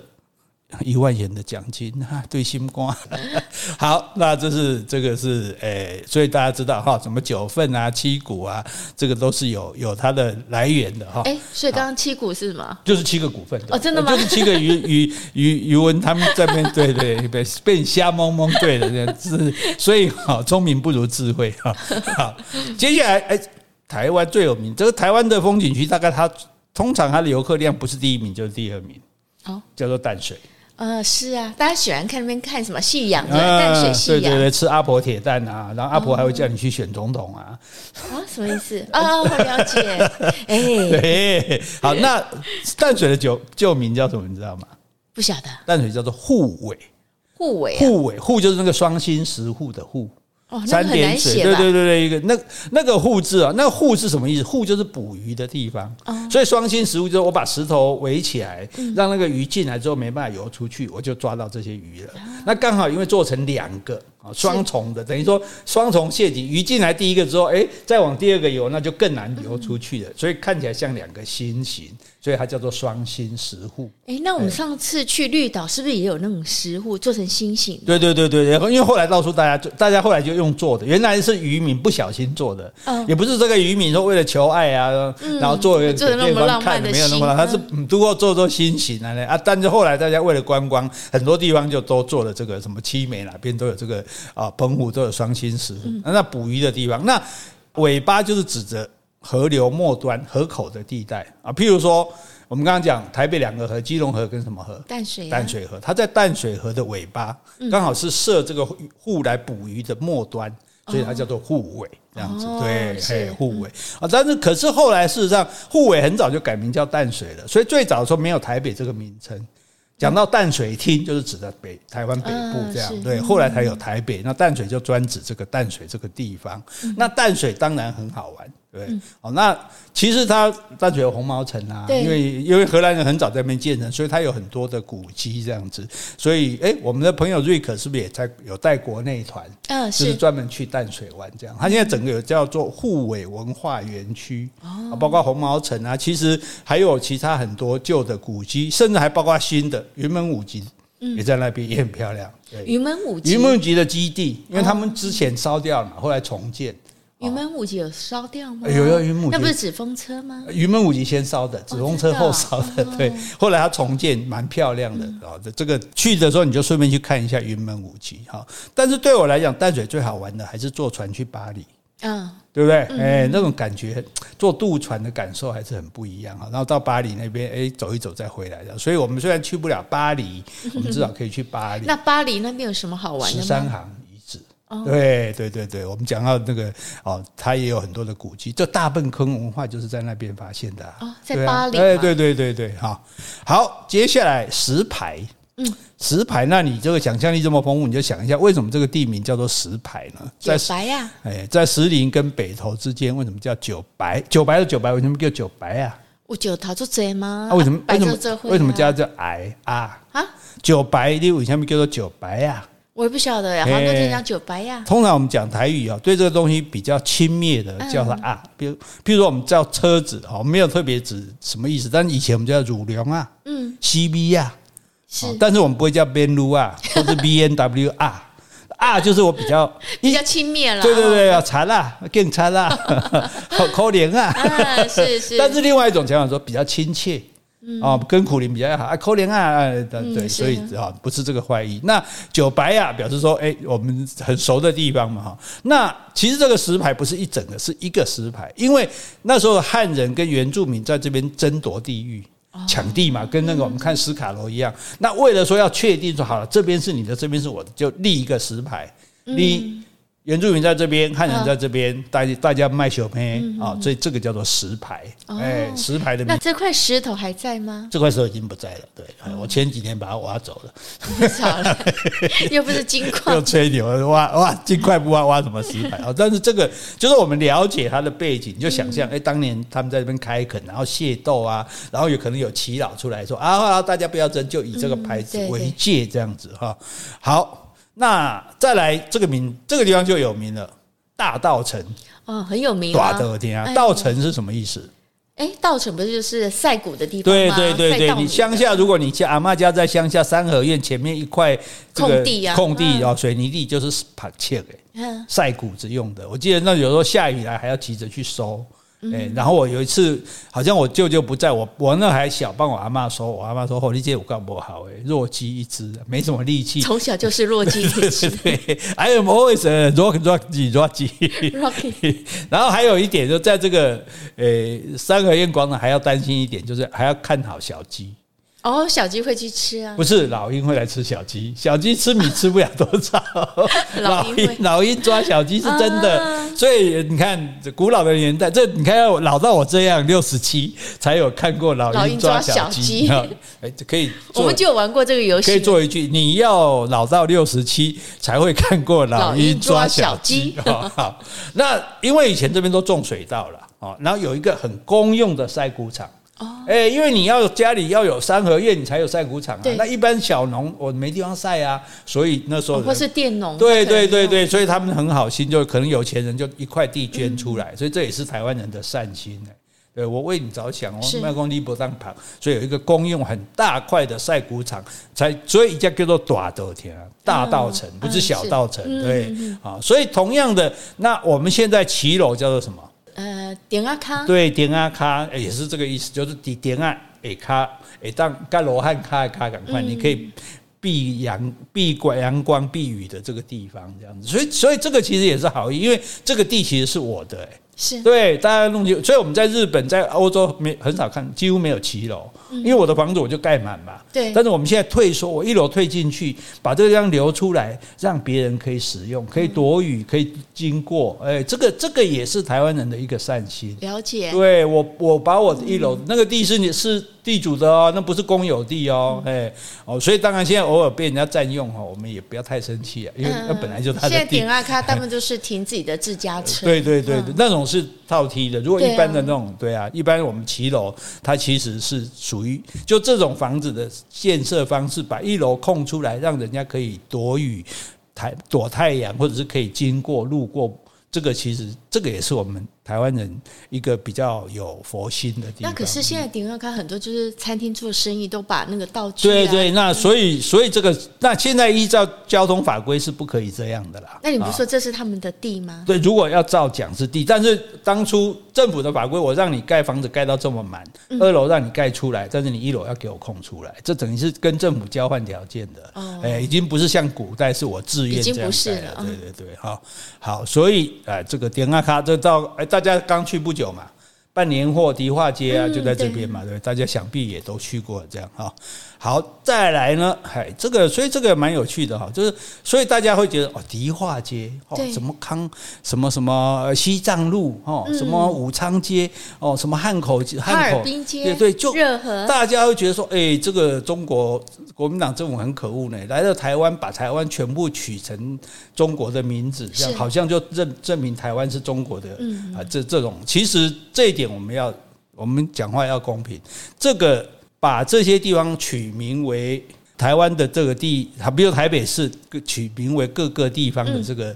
一万元的奖金 哈，对心肝。好，那这是这个是诶、欸，所以大家知道哈，什么九份啊、七股啊，这个都是有有它的来源的哈。哎，所以刚刚七股是什么？就是七个股份哦，真的吗？就是七个余 余余余文他们这边对对被被你瞎蒙蒙对的这样子，所以好聪明不如智慧哈。好，接下来哎，台湾最有名，这个台湾的风景区，大概它通常它的游客量不是第一名就是第二名，哦，叫做淡水。呃，是啊，大家喜欢看那边看什么信仰，淡水夕阳，对对对，吃阿婆铁蛋啊，然后阿婆还会叫你去选总统啊。啊，什么意思？啊，我了解。哎，好，那淡水的旧旧名叫什么？你知道吗？不晓得。淡水叫做护尾，护尾，护尾，护就是那个双心石护的沪。哦，三点水，对对对对，一个那那个护字啊，那个沪是什么意思？护就是捕鱼的地方，所以双心食物就是我把石头围起来，让那个鱼进来之后没办法游出去，我就抓到这些鱼了。那刚好因为做成两个，啊，双重的，等于说双重陷阱，鱼进来第一个之后，哎，再往第二个游，那就更难游出去了，所以看起来像两个心形。所以它叫做双心石沪。哎，那我们上次去绿岛是不是也有那种石沪做成心形？对对对对，因为后来告诉大家，大家后来就用做的，原来是渔民不小心做的，哦、也不是这个渔民说为了求爱啊，嗯、然后做一个给对方看，没有那么浪漫，他是不过做做心形啊，啊，但是后来大家为了观光，很多地方就都做了这个什么七美哪边都有这个啊，澎湖都有双心石那。嗯、那捕鱼的地方，那尾巴就是指着。河流末端河口的地带啊，譬如说，我们刚刚讲台北两个河，基隆河跟什么河？淡水、啊。淡水河，它在淡水河的尾巴，刚好是设这个户来捕鱼的末端，所以它叫做护尾这样子。哦、对，嘿，护尾啊。但是，可是后来事实上，护尾很早就改名叫淡水了，所以最早的时候没有台北这个名称。讲到淡水厅，就是指的北台湾北部这样，对。后来才有台北，那淡水就专指这个淡水这个地方。那淡水当然很好玩。对，哦，那其实它淡水有红毛城啊，因为因为荷兰人很早在那边建成，所以它有很多的古迹这样子。所以，哎，我们的朋友瑞克是不是也在有带国内团？嗯，是，就是专门去淡水玩这样。他现在整个有叫做护尾文化园区，哦，包括红毛城啊，其实还有其他很多旧的古迹，甚至还包括新的云门舞集也在那边，也很漂亮。对，云门舞集，云门舞集的基地，因为他们之前烧掉了嘛，后来重建。云门舞集有烧掉吗？有有云门舞集，那不是纸风车吗？云门舞集先烧的，纸风车后烧的。对，后来它重建，蛮漂亮的啊。这这个去的时候你就顺便去看一下云门舞集哈。但是对我来讲，淡水最好玩的还是坐船去巴黎，嗯，对不对？哎，那种感觉，坐渡船的感受还是很不一样哈。然后到巴黎那边，哎，走一走再回来的。所以我们虽然去不了巴黎，我们至少可以去巴黎。那巴黎那边有什么好玩的吗？十三行。对对对对，我们讲到那个哦，它也有很多的古迹，这大坌坑文化就是在那边发现的哦，在巴黎。对对对对对，好，好，接下来石牌，嗯，石牌，那你这个想象力这么丰富，你就想一下，为什么这个地名叫做石牌呢？在九白呀，哎，在石林跟北投之间，为什么叫九白？九白的九白为什么叫九白啊？我九头做贼吗？啊，为什么？为什么？为什么叫做矮啊？啊，九白你为什么叫做九白啊？我也不晓得呀，好像都讲九白呀。通常我们讲台语啊，对这个东西比较轻蔑的叫它啊，比如，比如说我们叫车子哦，没有特别指什么意思，但以前我们叫乳龙啊，嗯，CB 啊，是，但是我们不会叫 BMW 啊，或者 B N W 啊，啊就是我比较 比较轻蔑了，对对对，要惨啦，更残啦，好可怜啊，是是，但是另外一种讲法说比较亲切。哦，跟苦苓比较好啊，扣怜啊，对，所以啊，不是这个坏意。那九白啊，表示说，哎，我们很熟的地方嘛，哈。那其实这个石牌不是一整个，是一个石牌，因为那时候汉人跟原住民在这边争夺地域、抢地嘛，跟那个我们看斯卡罗一样。那为了说要确定说好了，这边是你的，这边是我的，就立一个石牌，立。原住民在这边，汉人在这边，大家大家卖小胚啊，所以这个叫做石牌。哎，石牌的。那这块石头还在吗？这块石头已经不在了。对，我前几天把它挖走了。不少了，又不是金矿。又吹牛，挖挖金块不挖挖什么石牌啊？但是这个就是我们了解它的背景，就想象哎，当年他们在这边开垦，然后械斗啊，然后有可能有祈祷出来说啊，大家不要争，就以这个牌子为界，这样子哈。好。那再来这个名，这个地方就有名了，大道城哦，很有名。大德天啊，道城是什么意思？哎，稻城不是就是晒谷的地方吗？对对对对，你乡下，如果你家阿嬷家在乡下三合院前面一块空地啊，空地啊，水泥地就是晒谷子用的。我记得那有时候下雨来还要急着去收。哎，然后我有一次，好像我舅舅不在，我我那还小，帮我阿妈说，我阿妈说：“火力姐我干不好哎，弱鸡一只，没什么力气。”从小就是弱鸡一只。对，I am always a rock rock 弱鸡。Rocky。然后还有一点，就在这个呃三合院广场，还要担心一点，就是还要看好小鸡。哦，小鸡会去吃啊？不是，老鹰会来吃小鸡。小鸡吃米吃不了多少，老鹰老鹰抓小鸡是真的。啊、所以你看，古老的年代，这你看要老到我这样六十七才有看过老鹰抓小鸡。哎，可以，我们就有玩过这个游戏。可以做一句：你要老到六十七才会看过老鹰抓小鸡。好，那因为以前这边都种水稻了啊，然后有一个很公用的晒谷场。哦，哎，因为你要家里要有三合院，你才有晒谷场啊。那一般小农我没地方晒啊，所以那时候、哦、或是佃农，对对对对，所以他们很好心，就可能有钱人就一块地捐出来，嗯、所以这也是台湾人的善心对，我为你着想，我卖公地不当旁，所以有一个公用很大块的晒谷场，才所以一家叫做大稻田，大稻埕不是小稻埕，对。啊，所以同样的，那我们现在骑楼叫做什么？呃，点啊卡，对，点啊卡也是这个意思，就是点点啊，诶卡，诶当盖罗汉卡卡赶快，你可以避阳避光阳光避雨的这个地方，这样子，所以所以这个其实也是好意，因为这个地其实是我的，哎。是对，大家弄就，所以我们在日本、在欧洲没很少看，几乎没有骑楼，因为我的房子我就盖满嘛。对。但是我们现在退缩，我一楼退进去，把这个地方留出来，让别人可以使用，可以躲雨，可以经过。哎，这个这个也是台湾人的一个善心。了解。对我，我把我的一楼那个地是你是地主的哦，那不是公有地哦。哎哦，所以当然现在偶尔被人家占用哈，我们也不要太生气啊，因为那本来就是他的地。现在点啊，他他们就是停自己的自家车。对对对，那种。是套梯的，如果一般的那种，对啊，一般我们骑楼，它其实是属于就这种房子的建设方式，把一楼空出来，让人家可以躲雨、太躲太阳，或者是可以经过路过，这个其实这个也是我们。台湾人一个比较有佛心的地方。那可是现在点要看很多就是餐厅做生意都把那个道具。对对，那所以所以这个那现在依照交通法规是不可以这样的啦。那你不是说这是他们的地吗？对，如果要照讲是地，但是当初政府的法规，我让你盖房子盖到这么满，二楼让你盖出来，但是你一楼要给我空出来，这等于是跟政府交换条件的。哦，哎，已经不是像古代是我自愿这样盖了。已经不是了。对对对，好，好，所以哎，这个点啊卡这到哎大。大家刚去不久嘛，办年货迪化街啊，就在这边嘛，对，大家想必也都去过这样哈。好，再来呢，嗨，这个所以这个蛮有趣的哈，就是所以大家会觉得哦，迪化街哦，什么康什么什么西藏路哦，什么武昌街哦，什么汉口汉口。街，对对，就热河，大家会觉得说，哎，这个中国国民党政府很可恶呢，来到台湾把台湾全部取成中国的名字，这样好像就证证明台湾是中国的啊，这这种其实这一点我们要我们讲话要公平，这个。把这些地方取名为台湾的这个地，比如台北市取名为各个地方的这个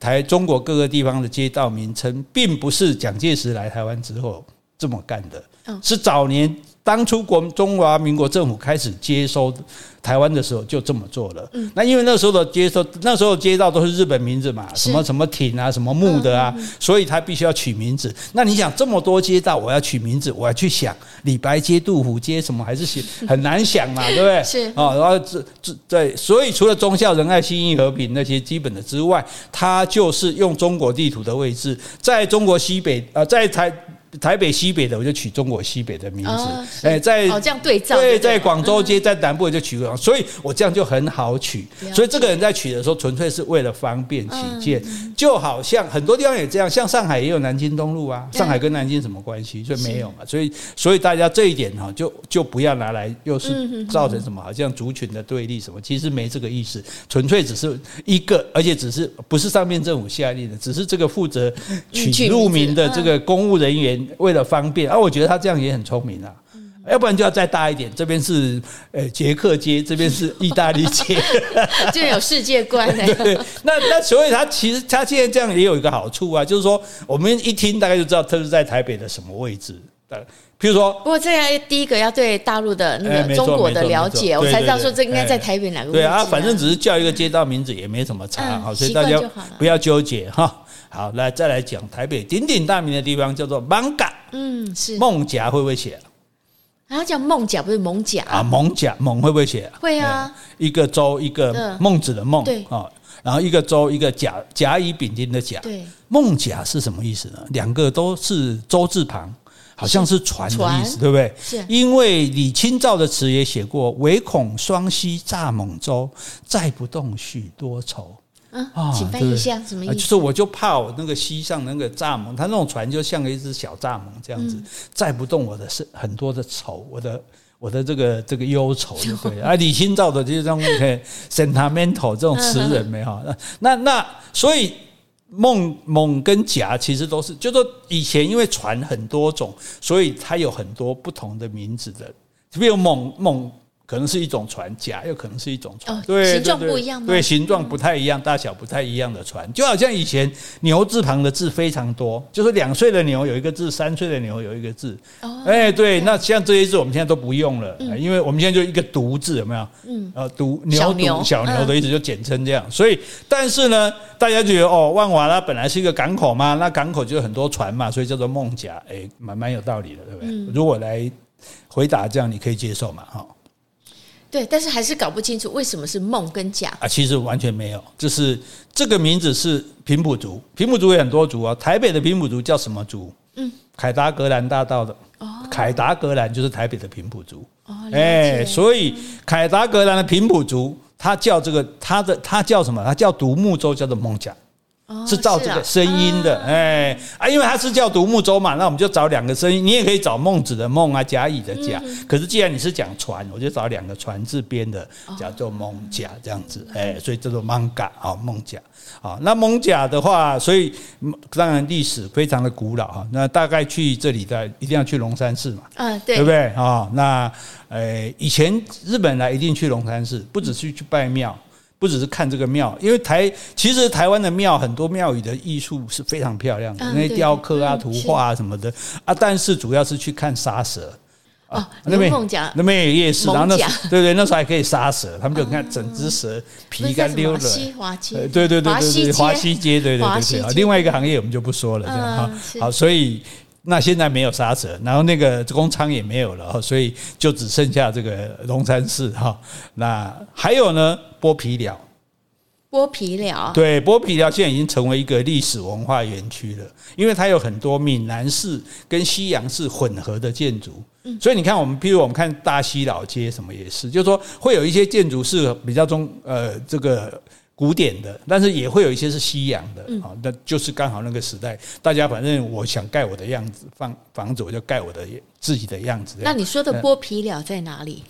台中国各个地方的街道名称，并不是蒋介石来台湾之后这么干的，是早年当初国中华民国政府开始接收。台湾的时候就这么做了，那因为那时候的接收，那时候街道都是日本名字嘛，什么什么町啊，什么木的啊，所以他必须要取名字。那你想这么多街道，我要取名字，我要去想李白街、杜甫街什么，还是很难想嘛，对不对？是啊，然后这这对，所以除了忠孝仁爱信义和平那些基本的之外，他就是用中国地图的位置，在中国西北啊，在台。台北西北的我就取中国西北的名字，哎，在哦这样对照，对，在广州街在南部我就取个，所以我这样就很好取。所以这个人在取的时候，纯粹是为了方便起见，就好像很多地方也这样，像上海也有南京东路啊，上海跟南京什么关系？所以没有嘛。所以所以大家这一点哈，就就不要拿来又是造成什么好像族群的对立什么，其实没这个意思，纯粹只是一个，而且只是不是上面政府下令的，只是这个负责取路名的这个公务人员。为了方便，而、啊、我觉得他这样也很聪明啊，要不然就要再大一点。这边是呃捷克街，这边是 意大利街，就有世界观。对，那那所以他其实他现在这样也有一个好处啊，就是说我们一听大概就知道他是在台北的什么位置。譬如说，不过这样第一个要对大陆的那个中国的了解，我才知道说这应该在台北哪个位置。对啊，反正只是叫一个街道名字也没什么差，好，所以大家不要纠结哈。好，来再来讲台北鼎鼎大名的地方叫做艋舺，嗯，是孟甲会不会写？啊，叫孟甲不是蒙甲啊？蒙甲蒙会不会写？会啊，一个周一个孟子的孟，对啊，然后一个周一个甲甲乙丙丁的甲，对，艋舺是什么意思呢？两个都是周字旁，好像是船的意思，对不对？是，因为李清照的词也写过，唯恐双溪蚱蜢舟，载不动许多愁。啊，请翻译一下什么意思？就是我就怕我那个溪上那个蚱蜢，它那种船就像一只小蚱蜢这样子，载不动我的是很多的愁，我的我的这个这个忧愁，就对啊。李清照的这种 sentimental 这种词人没哈，那那所以梦锂跟甲其实都是，就说以前因为船很多种，所以它有很多不同的名字的，比如锂锂。可能是一种船，甲又可能是一种船，对，形状不一样吗？对，形状不太一样，大小不太一样的船，就好像以前牛字旁的字非常多，就是两岁的牛有一个字，三岁的牛有一个字。哎，对，那像这些字我们现在都不用了，因为我们现在就一个独字，有没有？嗯，呃，独牛独小牛的意思就简称这样。所以，但是呢，大家觉得哦，万华它本来是一个港口嘛，那港口就有很多船嘛，所以叫做孟甲，哎，蛮蛮有道理的，对不对？如果来回答这样，你可以接受嘛？哈。对，但是还是搞不清楚为什么是梦跟甲啊？其实完全没有，就是这个名字是平埔族，平埔族有很多族啊。台北的平埔族叫什么族？嗯，凯达格兰大道的哦，凯达格兰就是台北的平埔族哦。哎，所以凯达格兰的平埔族，他叫这个他的他叫什么？他叫独木舟，叫做梦甲。是照这个声音的，哎啊，因为它是叫独木舟嘛，那我们就找两个声音。你也可以找孟子的孟啊，甲乙的甲。可是既然你是讲船，我就找两个船字边的，叫做孟甲这样子，哎，所以叫做艋舺啊，孟甲啊。那孟甲的话，所以当然历史非常的古老哈。那大概去这里的一定要去龙山寺嘛，嗯，对，对不对啊？那呃，以前日本来一定去龙山寺，不只是去拜庙。不只是看这个庙，因为台其实台湾的庙很多庙宇的艺术是非常漂亮的，那些雕刻啊、图画啊什么的啊，但是主要是去看杀蛇哦。那边那边有夜市，然后那对对，那时候还可以杀蛇，他们就看整只蛇皮干溜了。华西街，对对对对对，华西街，对对对对。另外一个行业我们就不说了，这样哈。好，所以。那现在没有杀蛇，然后那个宫仓也没有了，所以就只剩下这个龙山寺哈。那还有呢，剥皮寮，剥皮寮，对，剥皮寮现在已经成为一个历史文化园区了，因为它有很多闽南式跟西洋式混合的建筑。所以你看，我们譬如我们看大溪老街什么也是，就是说会有一些建筑是比较中呃这个。古典的，但是也会有一些是西洋的，啊，那就是刚好那个时代，大家反正我想盖我的样子，房房子我就盖我的自己的样子。那你说的剥皮鸟在哪里？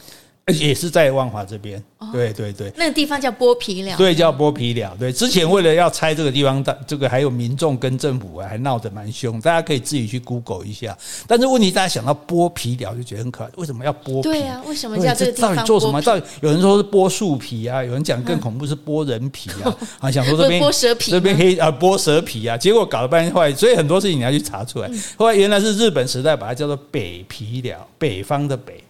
也是在万华这边，对对对，那个地方叫剥皮寮，对，叫剥皮寮。对，之前为了要拆这个地方，这个还有民众跟政府还闹得蛮凶，大家可以自己去 Google 一下。但是问题，大家想到剥皮寮就觉得很可爱，为什么要剥皮？对啊，为什么叫这个地方？到底做什么？到底有人说是剥树皮啊，有人讲更恐怖是剥人皮啊，啊，想说这边 剥蛇皮，这边可以啊剥蛇皮啊，结果搞了半天坏，所以很多事情你要去查出来。后来原来是日本时代把它叫做北皮寮，北方的北。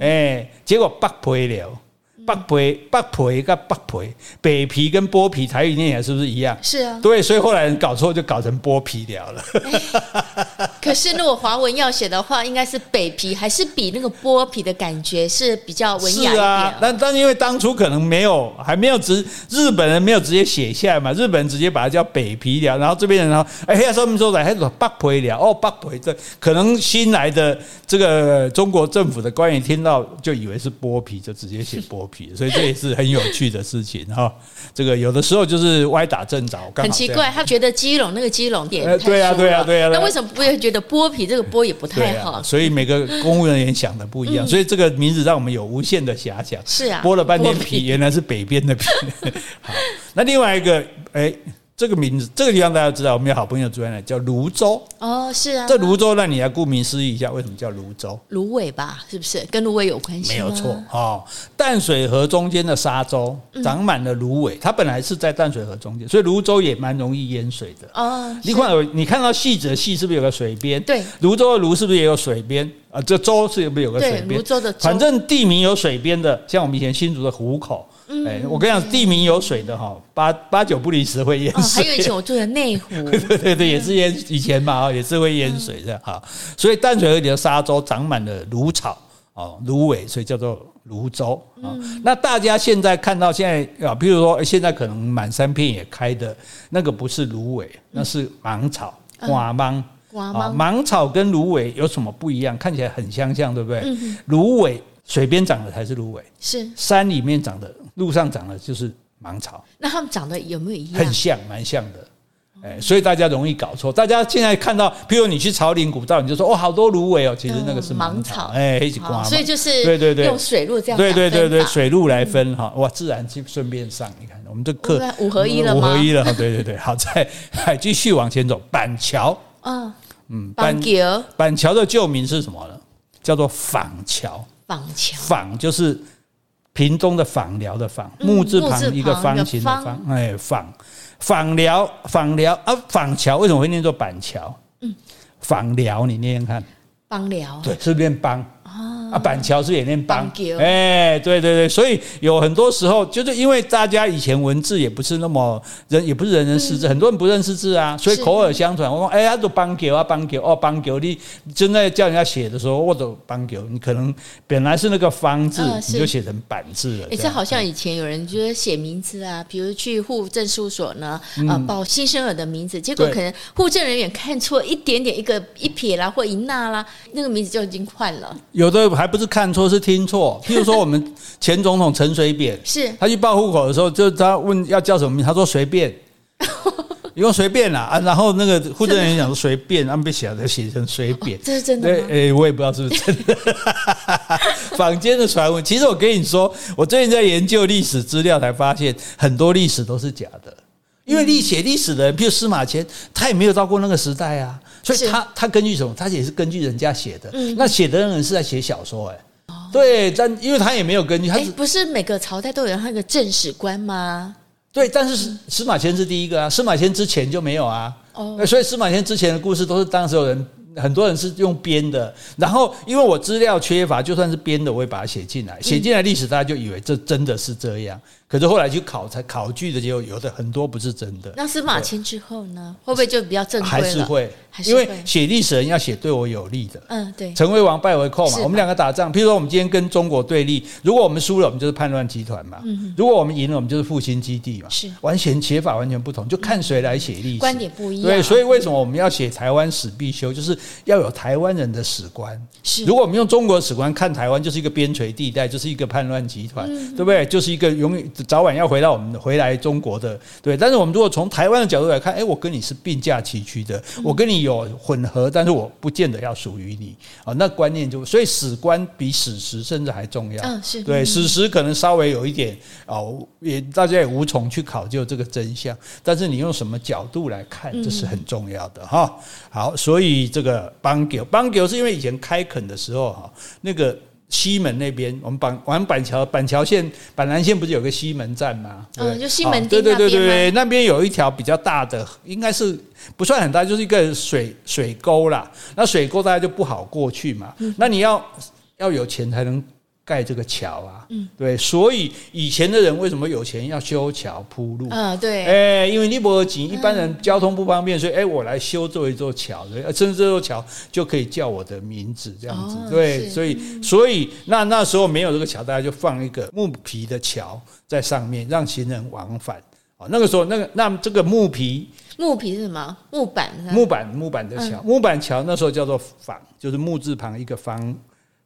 哎，结果不配了。北皮北皮跟北皮，北皮跟剥皮台语念起来是不是一样？是啊，对，所以后来人搞错就搞成剥皮寮了。可是如果华文要写的话，应该是北皮，还是比那个剥皮的感觉是比较文雅一点。是啊，但但因为当初可能没有，还没有直日本人没有直接写下来嘛，日本人直接把它叫北皮了，然后这边人然后哎呀，说明说来还是北皮了哦，北皮这可能新来的这个中国政府的官员听到就以为是剥皮，就直接写剥皮，所以这也是很有趣的事情哈。这个有的时候就是歪打正着，很奇怪，他觉得基隆那个基隆点对啊对啊对啊，那为什么不会觉得剥皮这个剥也不太好？所以每个公务人员想的不一样，所以这个名字让我们有无限的遐想。是啊，剥了半天皮，原来是北边的皮。好，那另外一个哎。这个名字，这个地方大家知道，我们有好朋友住在那，叫泸州。哦，是啊。这泸州，那你要顾名思义一下，为什么叫泸州？芦苇吧，是不是？跟芦苇有关系？没有错，哦，淡水河中间的沙洲长满了芦苇，它本来是在淡水河中间，所以泸州也蛮容易淹水的。哦，你看，你看到戏子的戏是不是有个水边？对，芦洲的泸是不是也有水边？啊，这州是不是有个水边？芦洲的洲，反正地名有水边的，像我们以前新竹的湖口。哎，我跟你讲，地名有水的哈，八八九不离十会淹水。还有以前我住的内湖，对对对，也是淹以前嘛，也是会淹水的哈。所以淡水河里的沙洲长满了芦草哦，芦苇，所以叫做芦洲啊。那大家现在看到现在啊，比如说现在可能满山遍野开的那个不是芦苇，那是芒草，瓜芒。啊，芒草跟芦苇有什么不一样？看起来很相像，对不对？芦苇水边长的才是芦苇，是山里面长的。路上长的就是芒草，那它们长得有没有一样？很像，蛮像的。哎，所以大家容易搞错。大家现在看到，比如你去草岭古道，你就说哦，好多芦苇哦，其实那个是芒草，哎，一起刮。所以就是对对对，用水路这样对对对对水路来分哈，哇，自然就顺便上。你看，我们这课五合一了吗？五合一了，对对对。好，再还 继续往前走，板桥。嗯嗯，板桥板桥的旧名是什么呢？叫做坊桥。枋桥，枋就是屏东的枋寮的仿，木字旁一个方形的方，哎，枋。枋寮，枋寮啊，枋桥为什么会念作板桥？嗯，枋寮，你念念看，枋寮，对，是不是念枋？啊，板桥是也念邦，哎，对对对，所以有很多时候就是因为大家以前文字也不是那么人，也不是人人识字，很多人不认识字啊，所以口耳相传。我说，哎呀，都枋桥啊，枋桥哦，枋桥，你真的叫人家写的时候，我都邦桥，你可能本来是那个方字，你就写成板字了。哎，这好像以前有人就是写名字啊，比如去户政事务所呢，啊，报新生儿的名字，结果可能户政人员看错一点点，一个一撇啦或一捺啦，那个名字就已经换了。有的还。还不是看错，是听错。譬如说，我们前总统陈水扁，是他去报户口的时候，就他问要叫什么名，他说随便，你用随便啦啊。然后那个户政人员讲说随便，他们被写的写成随便，这是真的吗？哎，我也不知道是不是真的。坊间的传闻，其实我跟你说，我最近在研究历史资料，才发现很多历史都是假的。因为历写历史的人，譬如司马迁，他也没有到过那个时代啊。所以他他根据什么？他也是根据人家写的。嗯，那写的人是在写小说哎。哦，对，但因为他也没有根据，他是不是每个朝代都有那个正史官吗？对，但是司马迁是第一个啊，司马迁之前就没有啊。哦，所以司马迁之前的故事都是当时有人很多人是用编的。然后因为我资料缺乏，就算是编的，我也把它写进来。写进来历史，大家就以为这真的是这样。可是后来去考才考据的结果，有的很多不是真的。那司马迁之后呢？会不会就比较正规了？还是会，因为写历史人要写对我有利的。嗯，对。成为王败为寇嘛。我们两个打仗，譬如说我们今天跟中国对立，如果我们输了，我们就是叛乱集团嘛。嗯。如果我们赢了，我们就是复兴基地嘛。是。完全写法完全不同，就看谁来写历史。观点不一样。对，所以为什么我们要写台湾史必修？就是要有台湾人的史观。是。如果我们用中国史观看台湾，就是一个边陲地带，就是一个叛乱集团，对不对？就是一个永远早晚要回到我们。回来中国的对，但是我们如果从台湾的角度来看，哎，我跟你是并驾齐驱的，我跟你有混合，但是我不见得要属于你啊。那观念就所以史观比史实甚至还重要。嗯，是对史实可能稍微有一点哦，也大家也无从去考究这个真相，但是你用什么角度来看，这是很重要的哈。好，所以这个枋桥，枋桥是因为以前开垦的时候哈，那个。西门那边，我们板往板桥板桥线板南线不是有个西门站吗？嗯，就西门町对对对对对，那边有一条比较大的，应该是不算很大，就是一个水水沟啦。那水沟大家就不好过去嘛。那你要要有钱才能。盖这个桥啊，嗯，对，所以以前的人为什么有钱？要修桥铺路？啊，对，哎，因为你不急，一般人交通不方便，所以哎，我来修这一座桥，甚至这座桥就可以叫我的名字这样子，对，所以所以那那时候没有这个桥，大家就放一个木皮的桥在上面，让行人往返。哦，那个时候那个那这个木皮木皮是什么？木板木板木板的桥，木板桥那时候叫做房，就是木字旁一个方。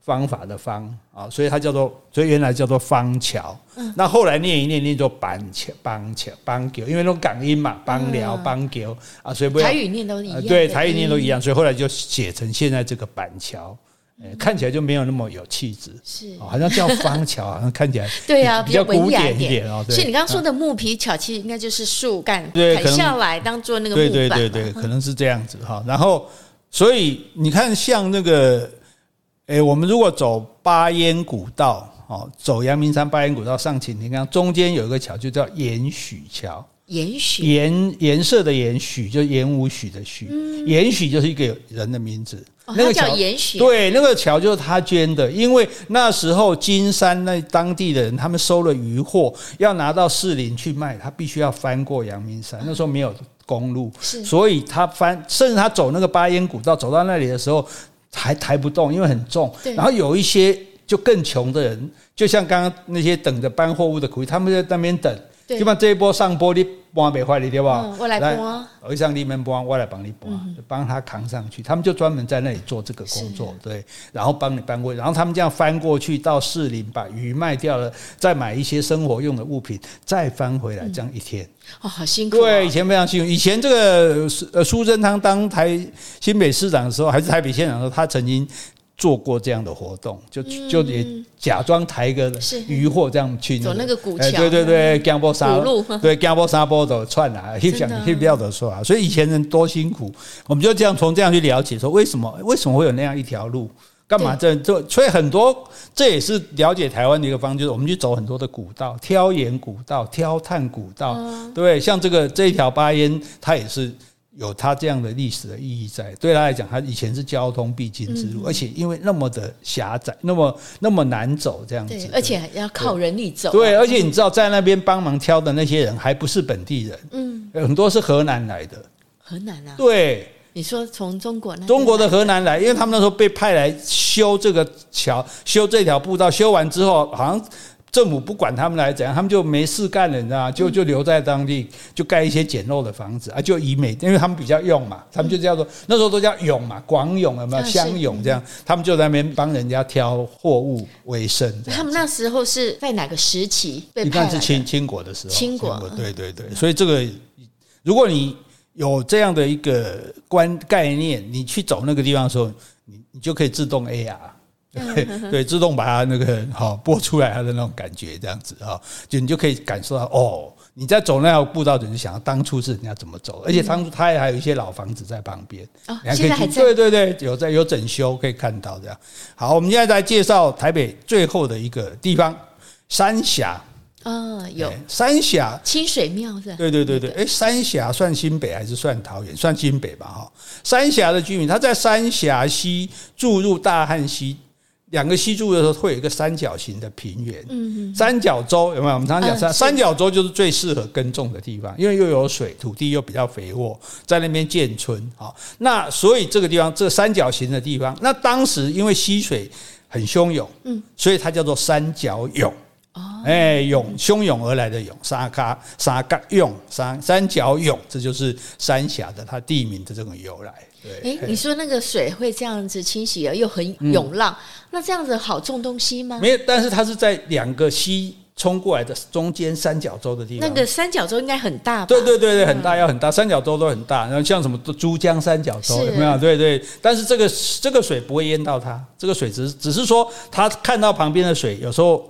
方法的方啊，所以它叫做，所以原来叫做方桥。嗯、那后来念一念，念做板桥、板桥、板桥，因为那种港音嘛，板寮、板桥啊，所以不要台语念都一样。对，台语念都一样，所以后来就写成现在这个板桥，嗯、看起来就没有那么有气质。是，好像叫方桥，好像看起来对啊，比较古典一点哦。所以你刚刚说的木皮桥，其实应该就是树干砍下来当做那个木板。对对对对，可能是这样子哈。然后，所以你看，像那个。诶，我们如果走八烟古道，哦，走阳明山八烟古道上擎天岗，中间有一个桥，就叫延许桥。延许颜颜色的延许，就言午许的许。盐许就是一个人的名字。那个叫延许。对，那个桥就是他捐的，因为那时候金山那当地的人，他们收了渔获，要拿到士林去卖，他必须要翻过阳明山。那时候没有公路，所以他翻，甚至他走那个八烟古道，走到那里的时候。还抬不动，因为很重。然后有一些就更穷的人，就像刚刚那些等着搬货物的苦力，他们在那边等，基本上这一波上坡你搬没坏，你对吧？我来搬，我上你们搬，我来帮你搬，帮他扛上去。他们就专门在那里做这个工作，对，然后帮你搬过去。然后他们这样翻过去到士林，把鱼卖掉了，再买一些生活用的物品，再翻回来，这样一天哦，好辛苦。对，以前非常辛苦。以前这个呃苏贞昌当台新北市长的时候，还是台北县长的时候，他曾经。做过这样的活动，就就也假装抬个渔货这样去走那个古桥，哎，对对对，江波沙路，对江波沙坡的串啊，可以想可以不要的说啊，所以以前人多辛苦，我们就这样从这样去了解说为什么为什么会有那样一条路，干嘛这这，所以很多这也是了解台湾的一个方式，就是我们去走很多的古道，挑盐古道、挑炭古道，对，像这个这一条巴烟，它也是。有它这样的历史的意义在，对他来讲，他以前是交通必经之路，而且因为那么的狭窄，那么那么难走，这样子，而且还要靠人力走。对，而且你知道，在那边帮忙挑的那些人还不是本地人，嗯，很多是河南来的。河南啊？对，你说从中国那中国的河南来，因为他们那时候被派来修这个桥，修这条步道，修完之后好像。政府不管他们来怎样，他们就没事干了，你知道吗？就就留在当地，就盖一些简陋的房子啊，就以美，因为他们比较用嘛，他们就叫做那时候都叫勇嘛，广勇有没有湘勇这样？他们就在那边帮人家挑货物为生。他们那时候是在哪个时期被派来的？应该是清清国的时候。清国，对对对，所以这个如果你有这样的一个观概念，你去走那个地方的时候，你你就可以自动 AR。对 对，自动把它那个好播出来，它的那种感觉这样子啊，就你就可以感受到哦，你在走那条步道，你就想到当初是人家怎么走，而且当初它还有一些老房子在旁边，你还可以去，对对对，有在有整修，可以看到这样。好，我们现在来介绍台北最后的一个地方——三峡。啊，有三峡清水庙是？对对对对，哎，三峡算新北还是算桃园？算新北吧，哈。三峡的居民他在三峡西注入大汉溪。两个溪注的时候会有一个三角形的平原，嗯，三角洲有没有？我们常常讲三三角洲就是最适合耕种的地方，因为又有水，土地又比较肥沃，在那边建村。啊，那所以这个地方这三角形的地方，那当时因为溪水很汹涌，嗯，所以它叫做三角涌。哦，哎，涌汹涌而来的涌，沙嘎沙嘎涌三三角涌，这就是三峡的它地名的这种由来。对，哎，你说那个水会这样子清洗啊，又很涌浪，嗯、那这样子好种东西吗？没有，但是它是在两个溪冲过来的中间三角洲的地方。那个三角洲应该很大吧？对对对对，很大，要很大，三角洲都很大。然后像什么珠江三角洲有没有？对对。但是这个这个水不会淹到它，这个水只是只是说它看到旁边的水，有时候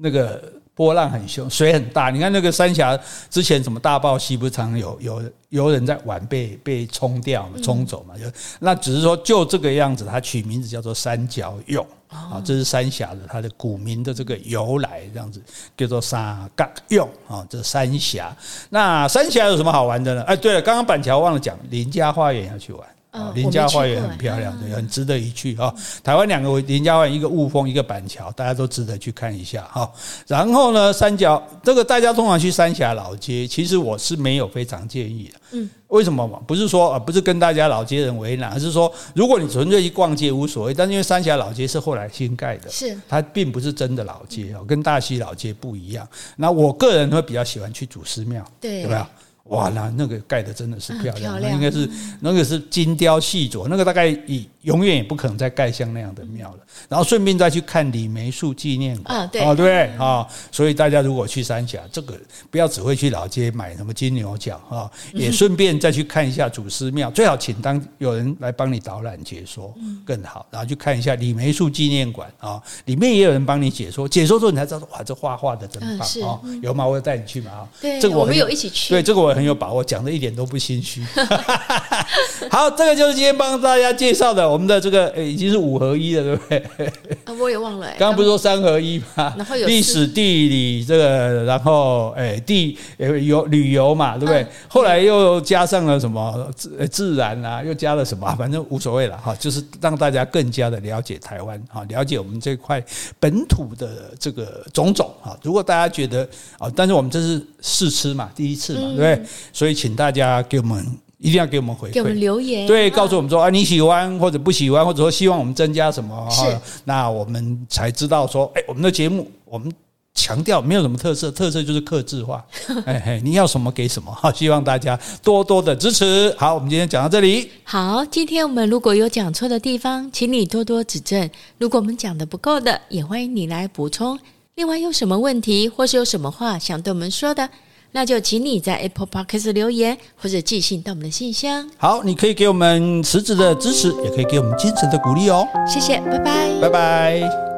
那个。波浪很凶，水很大。你看那个三峡之前什么大爆溪，不是常有有有人在玩被被冲掉嘛，冲走嘛？就那只是说就这个样子，它取名字叫做三角涌啊，这是三峡的它的古名的这个由来，这样子叫做三角涌啊，这三峡。那三峡有什么好玩的呢？哎，对了，刚刚板桥忘了讲，林家花园要去玩。啊，林家花园很漂亮，对，很值得一去哈。台湾两个林家花园，一个雾峰，一个板桥，大家都值得去看一下哈。然后呢，三角这个大家通常去三峡老街，其实我是没有非常建议的。嗯，为什么嘛？不是说啊，不是跟大家老街人为难，而是说，如果你纯粹去逛街无所谓，但是因为三峡老街是后来新盖的，是它并不是真的老街哦，跟大溪老街不一样。那我个人会比较喜欢去祖师庙，对，对不对？哇，那那个盖的真的是漂亮，那应该是那个是精雕细琢，那个大概以永远也不可能再盖像那样的庙了。然后顺便再去看李梅树纪念馆啊，对，对啊，所以大家如果去三峡，这个不要只会去老街买什么金牛角啊，也顺便再去看一下祖师庙，最好请当有人来帮你导览解说更好。然后去看一下李梅树纪念馆啊，里面也有人帮你解说，解说之后你才知道哇，这画画的真棒啊！有吗？我会带你去嘛啊？对，这个我们有一起去，对，这个我。很有把握，讲的一点都不心虚。好，这个就是今天帮大家介绍的，我们的这个诶、欸，已经是五合一了，对不对？啊，我也忘了、欸。刚刚不是说三合一吗？然后 有历史、地理这个，然后诶、欸，地有旅游嘛，对不对？嗯、后来又加上了什么自自然啊，又加了什么，反正无所谓了哈，就是让大家更加的了解台湾哈，了解我们这块本土的这个种种哈。如果大家觉得啊，但是我们这是试吃嘛，第一次嘛，对不对？所以，请大家给我们一定要给我们回馈，给我们留言，对，告诉我们说啊，你喜欢或者不喜欢，或者说希望我们增加什么，是，那我们才知道说，哎，我们的节目我们。强调没有什么特色，特色就是克制化。哎嘿，你要什么给什么哈，希望大家多多的支持。好，我们今天讲到这里。好，今天我们如果有讲错的地方，请你多多指正。如果我们讲的不够的，也欢迎你来补充。另外，有什么问题或是有什么话想对我们说的，那就请你在 Apple Podcast 留言，或者寄信到我们的信箱。好，你可以给我们实质的支持，也可以给我们精神的鼓励哦。谢谢，拜拜，拜拜。